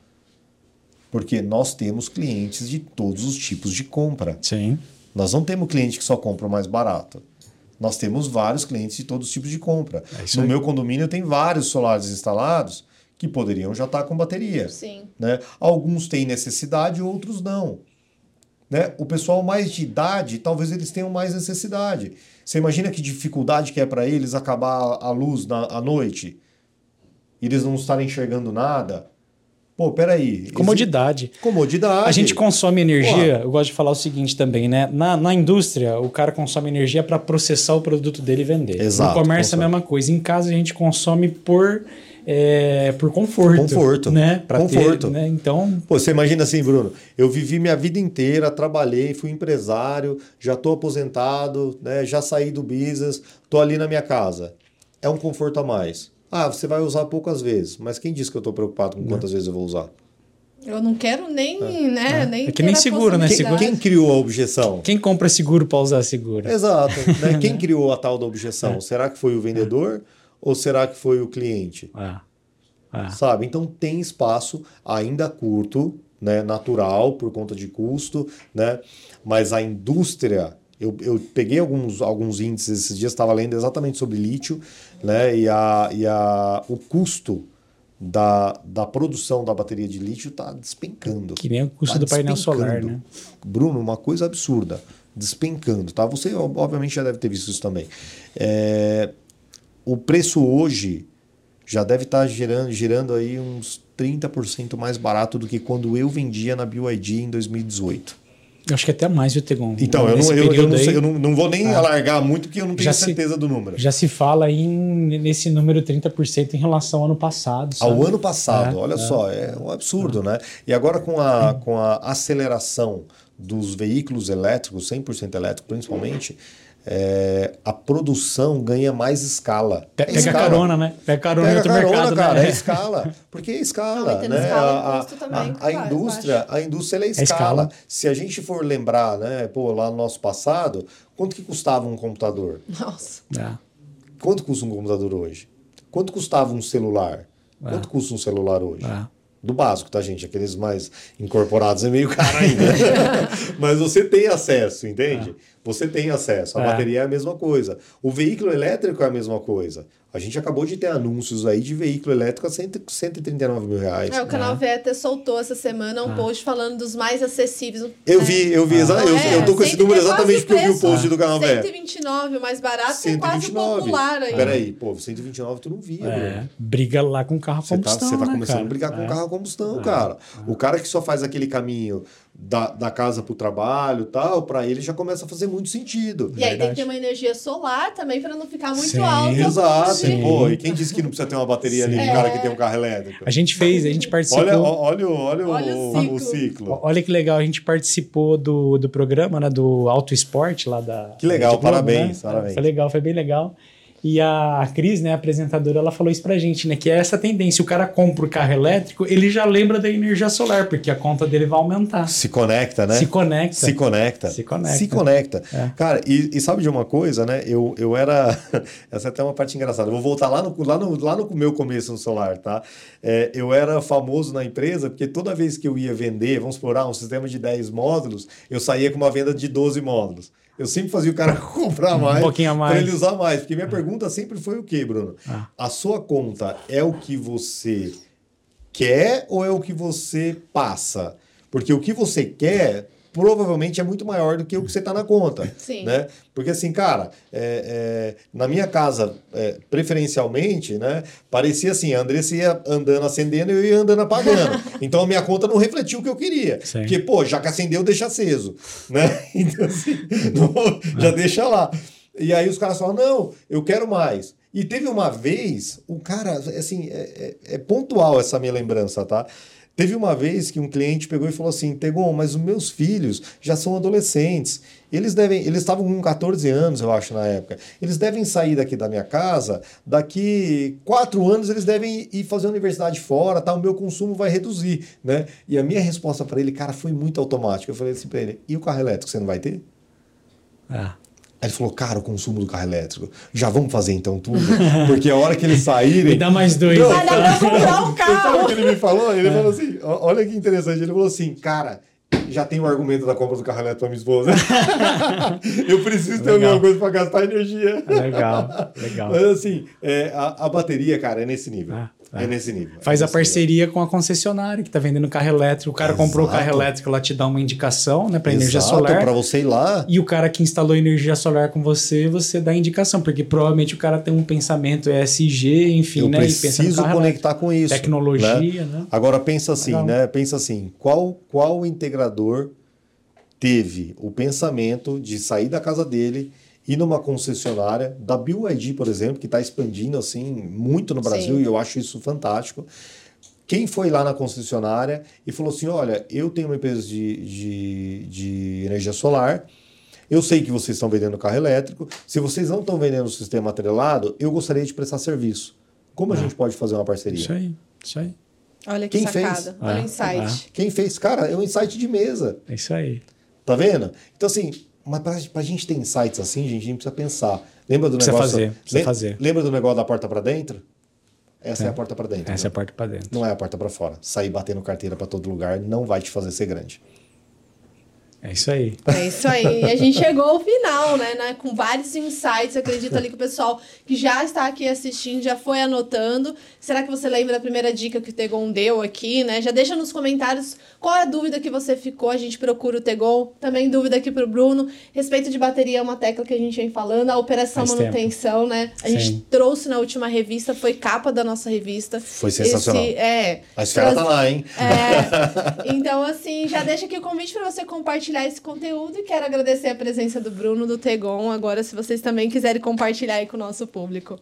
Porque nós temos clientes de todos os tipos de compra. Sim. Nós não temos cliente que só compra o mais barato. Nós temos vários clientes de todos os tipos de compra. É no aí. meu condomínio tem vários solares instalados que poderiam já estar com bateria. Sim. Né? Alguns têm necessidade, outros não. Né? O pessoal mais de idade, talvez eles tenham mais necessidade. Você imagina que dificuldade que é para eles acabar a luz na, à noite? E eles não estarem enxergando nada? Pô, peraí. Comodidade. Comodidade. A gente consome energia, eu gosto de falar o seguinte também, né? Na, na indústria, o cara consome energia para processar o produto dele e vender. Exato, No comércio é consome. a mesma coisa. Em casa a gente consome por, é, por conforto. Conforto. Né? Pra Conforto. Ter, né? Então, Pô, você imagina assim, Bruno, eu vivi minha vida inteira, trabalhei, fui empresário, já estou aposentado, né, já saí do business, tô ali na minha casa. É um conforto a mais. Ah, você vai usar poucas vezes, mas quem disse que eu estou preocupado com quantas vezes eu vou usar? Eu não quero nem, né? Nem É que nem seguro, né? Quem, Seguro- quem criou a objeção? quem compra seguro para usar seguro? Exato. né? Quem criou a tal da objeção? Será que foi o vendedor ou será que foi o cliente? Ah, ah. sabe? Então tem espaço ainda curto, né, natural por conta de custo, né? Mas a indústria, eu, eu peguei alguns, alguns índices esses dias, estava lendo exatamente sobre lítio, né? E, a, e a, o custo da, da produção da bateria de lítio está despencando. Que nem o custo Tá do painel solar, né? Bruno, uma coisa absurda, despencando, tá? Você ob- obviamente já deve ter visto isso também. É, o preço hoje já deve estar girando, girando aí uns 30% mais barato do que quando eu vendia na BYD em 2018. Eu acho que até mais, viu, Tegon? Então, eu não, eu, eu não, sei- eu não, não vou nem Ah. alargar muito porque eu não tenho Já se- certeza do número. Já se fala em, nesse número 30% em relação ao ano passado. sabe? Ao ano passado, É, olha é. só, é um absurdo, né? E agora com a, com a aceleração dos veículos elétricos, 100% elétrico principalmente, é, a produção ganha mais escala. Pe- É Pega escala. carona, né? Pega carona em Pega outro carona, mercado, cara, né? é escala. Porque é escala, né? escala, a, também, a- a claro, indústria, a indústria ela é escala. escala. Se a gente for lembrar, né, pô, lá no nosso passado, quanto que custava um computador? Nossa. É. Quanto custa um computador hoje? Quanto custava um celular? Quanto custa um celular hoje? É. Do básico, tá, gente? Aqueles mais incorporados é meio caro ainda. Mas você tem acesso, entende? Você tem acesso. A É. bateria é a mesma coisa. O veículo elétrico é a mesma coisa. A gente acabou de ter anúncios aí de veículo elétrico a 100 139 mil reais. É, o canal VETA soltou essa semana um post falando dos mais acessíveis. Eu É. vi, eu vi. Não eu, é, eu tô com esse cento- número é exatamente porque eu vi o post do canal velho. 129, o mais barato, que é quase o popular aí. Peraí, pô, 129 tu não via, É, briga lá com carro a Você tá, combustão, você tá né, começando cara? a brigar com É. o carro a combustão, cara. O cara que só faz aquele caminho da, da casa pro trabalho e tal, pra ele já começa a fazer muito sentido. E aí tem que ter uma energia solar também para não ficar muito Sim. alto. o Exato. Sim. Pô, e quem disse que não precisa ter uma bateria ali Sim. de cara É. que tem um carro elétrico? A gente fez, a gente participou. Olha, olha, o- olha, Olha o, o o ciclo. ciclo. Olha que legal, a gente participou do, do programa, né? Do Auto Esporte lá da. Que legal, da Globo, parabéns, né? parabéns. Foi legal, foi bem legal. E a Cris, né, a apresentadora, ela falou isso pra gente, né? Que é essa tendência. O cara compra o carro elétrico, ele já lembra da energia solar, porque a conta dele vai aumentar. Se conecta, né? Se conecta. Se conecta. Se conecta. Se conecta. É. Cara, e, e sabe de uma coisa, né? Eu, eu era. Essa é até uma parte engraçada. Eu vou voltar lá no, lá no, lá no meu começo no solar, tá? É, eu era famoso na empresa porque toda vez que eu ia vender, vamos explorar um sistema de 10 módulos, eu saía com uma venda de 12 módulos. Eu sempre fazia o cara comprar mais. Um pouquinho a mais. Para ele usar mais. Porque minha pergunta sempre foi o quê, Bruno? Ah. A sua conta é o que você quer ou é o que você passa? Porque o que você quer provavelmente é muito maior do que o que você está na conta. Sim. Né? Porque assim, cara, é, é, na minha casa, é, preferencialmente, né, parecia assim, a Andressa ia andando acendendo e eu ia andando apagando. então a minha conta não refletiu o que eu queria. Sim. Porque, pô, já que acendeu, deixa aceso. Né? Então, assim, não- já deixa lá. E aí os caras falam, não, eu quero mais. E teve uma vez, o cara, assim, é, é- é pontual essa minha lembrança, tá? Teve uma vez que um cliente pegou e falou assim: Tegon, mas os meus filhos já são adolescentes. Eles devem, eles estavam com 14 anos, eu acho, na época. Eles devem sair daqui da minha casa, daqui quatro anos eles devem ir fazer universidade fora, tá? O meu consumo vai reduzir, né? E a minha resposta para ele, cara, foi muito automática. Eu falei assim para ele: e o carro elétrico você não vai ter? Ah, Aí ele falou, cara, o consumo do carro elétrico. Já vamos fazer então tudo? Porque a hora que eles saírem. Me dá mais dois. Não, Vai dar pra comprar um Você sabe o carro. que ele me falou? Ele falou assim: olha que interessante. Ele falou assim, cara. Já tem o argumento da compra do carro elétrico pra minha esposa. eu preciso ter Legal. alguma coisa pra gastar energia. Legal, legal. Mas assim, é, a, a bateria, cara, é nesse nível. Ah, é. nesse nível. Faz é a nesse parceria com a concessionária que tá vendendo carro elétrico. O cara comprou o carro Exato. elétrico, ela te dá uma indicação, né, para nível. energia Exato, solar. Pra você ir lá. E o cara que instalou energia solar com você, você dá indicação, porque provavelmente o cara tem um pensamento ESG, enfim, eu né? e preciso conectar com isso. Tecnologia, né? né? Agora pensa assim, Legal. né? Pensa assim, qual qual integrador teve o pensamento de sair da casa dele ir numa concessionária da BYD, por exemplo, que está expandindo assim muito no Brasil Sim. e eu acho isso fantástico. Quem foi lá na concessionária e falou assim: olha, eu tenho uma empresa de, de, de energia solar, eu sei que vocês estão vendendo carro elétrico, se vocês não estão vendendo o sistema atrelado, eu gostaria de prestar serviço. Como a gente pode fazer uma parceria? Isso aí, isso aí. Olha que Quem fez? sacada. Olha É, o insight. Quem fez? Cara, é um insight de mesa. É isso aí. Tá vendo? Então, assim, mas pra, pra gente ter insights assim, gente, a gente precisa pensar. Lembra do Precisa negócio. fazer, precisa fazer. Lembra do negócio da porta pra dentro? Essa é, a porta pra dentro. Essa é né? a parte pra dentro. Não é a porta pra fora. Sair batendo carteira pra todo lugar não vai te fazer ser grande. É isso aí. É isso aí. E a gente chegou ao final, né, né? Com vários insights. Acredito ali que o pessoal que já está aqui assistindo já foi anotando. Será que você lembra da primeira dica que o Tegon deu aqui, né? Já deixa nos comentários qual é a dúvida que você ficou. A gente procura o Tegon. Também dúvida aqui pro Bruno. Respeito de bateria é uma tecla que a gente vem falando. A operação Faz manutenção, né? A gente Sim. trouxe na última revista, foi capa da nossa revista. Foi sensacional. Esse, é. A esfera Traz- tá lá, hein? é, então, assim, já deixa aqui o convite para você compartilhar esse conteúdo e quero agradecer a presença do Bruno, do Tegon. Agora, se vocês também quiserem compartilhar aí com o nosso público.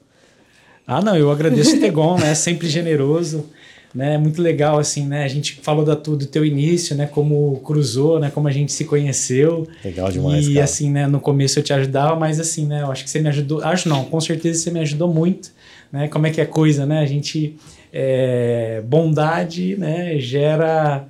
Ah, não, eu agradeço o Tegon, né? Sempre generoso, né? Muito legal, assim, né? A gente falou da tu, do teu início, né? Como cruzou, né? Como a gente se conheceu. Legal demais, E cara. assim, né? No começo eu te ajudava, mas assim, né? Eu acho que você me ajudou. Acho não, com certeza você me ajudou muito, né? Como é que é coisa, né? A gente é, bondade, né? Gera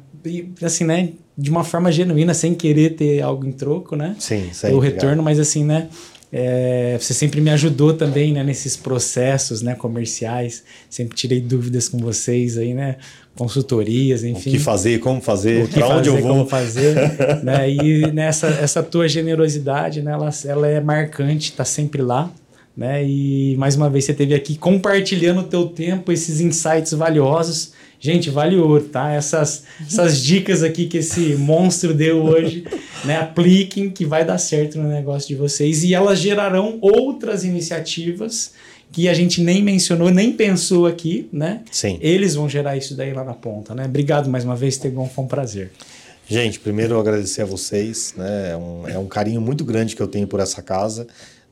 assim, né? De uma forma genuína, sem querer ter algo em troco, né? Sim, sempre. o retorno, mas assim, né? é, você sempre me ajudou também, né? Nesses processos, né? Comerciais, sempre tirei dúvidas com vocês aí, né? Consultorias, O enfim. que fazer, como fazer, o pra onde eu vou. como fazer, né? E nessa essa tua generosidade, né? Ela, ela é marcante, tá sempre lá, né? E mais uma vez você esteve aqui compartilhando o teu tempo, esses insights valiosos. Gente, vale ouro, tá? Essas, essas dicas aqui que esse monstro deu hoje, né? Apliquem que vai dar certo no negócio de vocês e elas gerarão outras iniciativas que a gente nem mencionou, nem pensou aqui, né? Sim. Eles vão gerar isso daí lá na ponta, né? Obrigado mais uma vez, Tegon, foi um prazer. Gente, primeiro eu agradecer a vocês, né? É um, é um carinho muito grande que eu tenho por essa casa,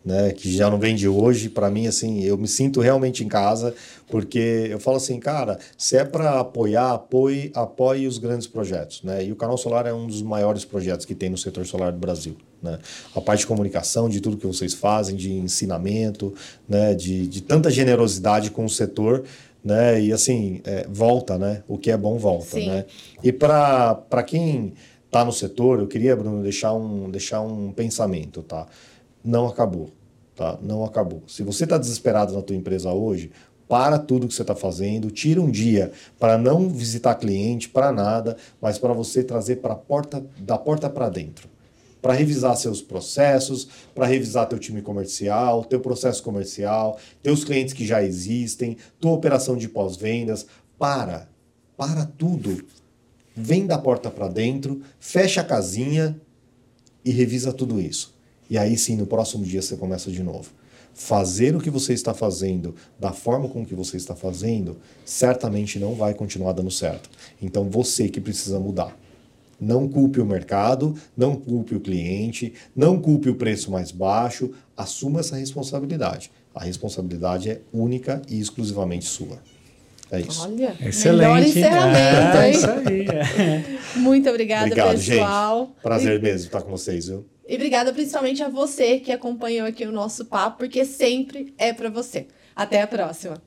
né? Que já não vem de hoje. Para mim, assim, eu me sinto realmente em casa, porque eu falo assim, cara, se é para apoiar, apoie, apoie os grandes projetos, né? E o Canal Solar é um dos maiores projetos que tem no setor solar do Brasil, né? A parte de comunicação, de tudo que vocês fazem, de ensinamento, né? De, de tanta generosidade com o setor, né? E assim, é, volta, né? O que é bom volta, Sim. né? E para quem está no setor, eu queria, Bruno, deixar um, deixar um pensamento, tá? Não acabou, tá? Não acabou. Se você está desesperado na tua empresa hoje, para tudo que você está fazendo, tira um dia para não visitar cliente, para nada, mas para você trazer para porta da porta para dentro para revisar seus processos, para revisar teu time comercial, teu processo comercial, teus clientes que já existem, tua operação de pós-vendas. Para, para tudo. Vem da porta para dentro, fecha a casinha e revisa tudo isso. E aí sim, no próximo dia você começa de novo. Fazer o que você está fazendo da forma com que você está fazendo, certamente não vai continuar dando certo. Então você que precisa mudar. Não culpe o mercado, não culpe o cliente, não culpe o preço mais baixo, assuma essa responsabilidade. A responsabilidade é única e exclusivamente sua. É isso. Olha, melhor Excelente. encerramento, é, hein? isso aí. é. Muito obrigada, Obrigado, pessoal. gente. Prazer mesmo estar com vocês, viu? E obrigada principalmente a você que acompanhou aqui o nosso papo, porque sempre é para você. Até a próxima.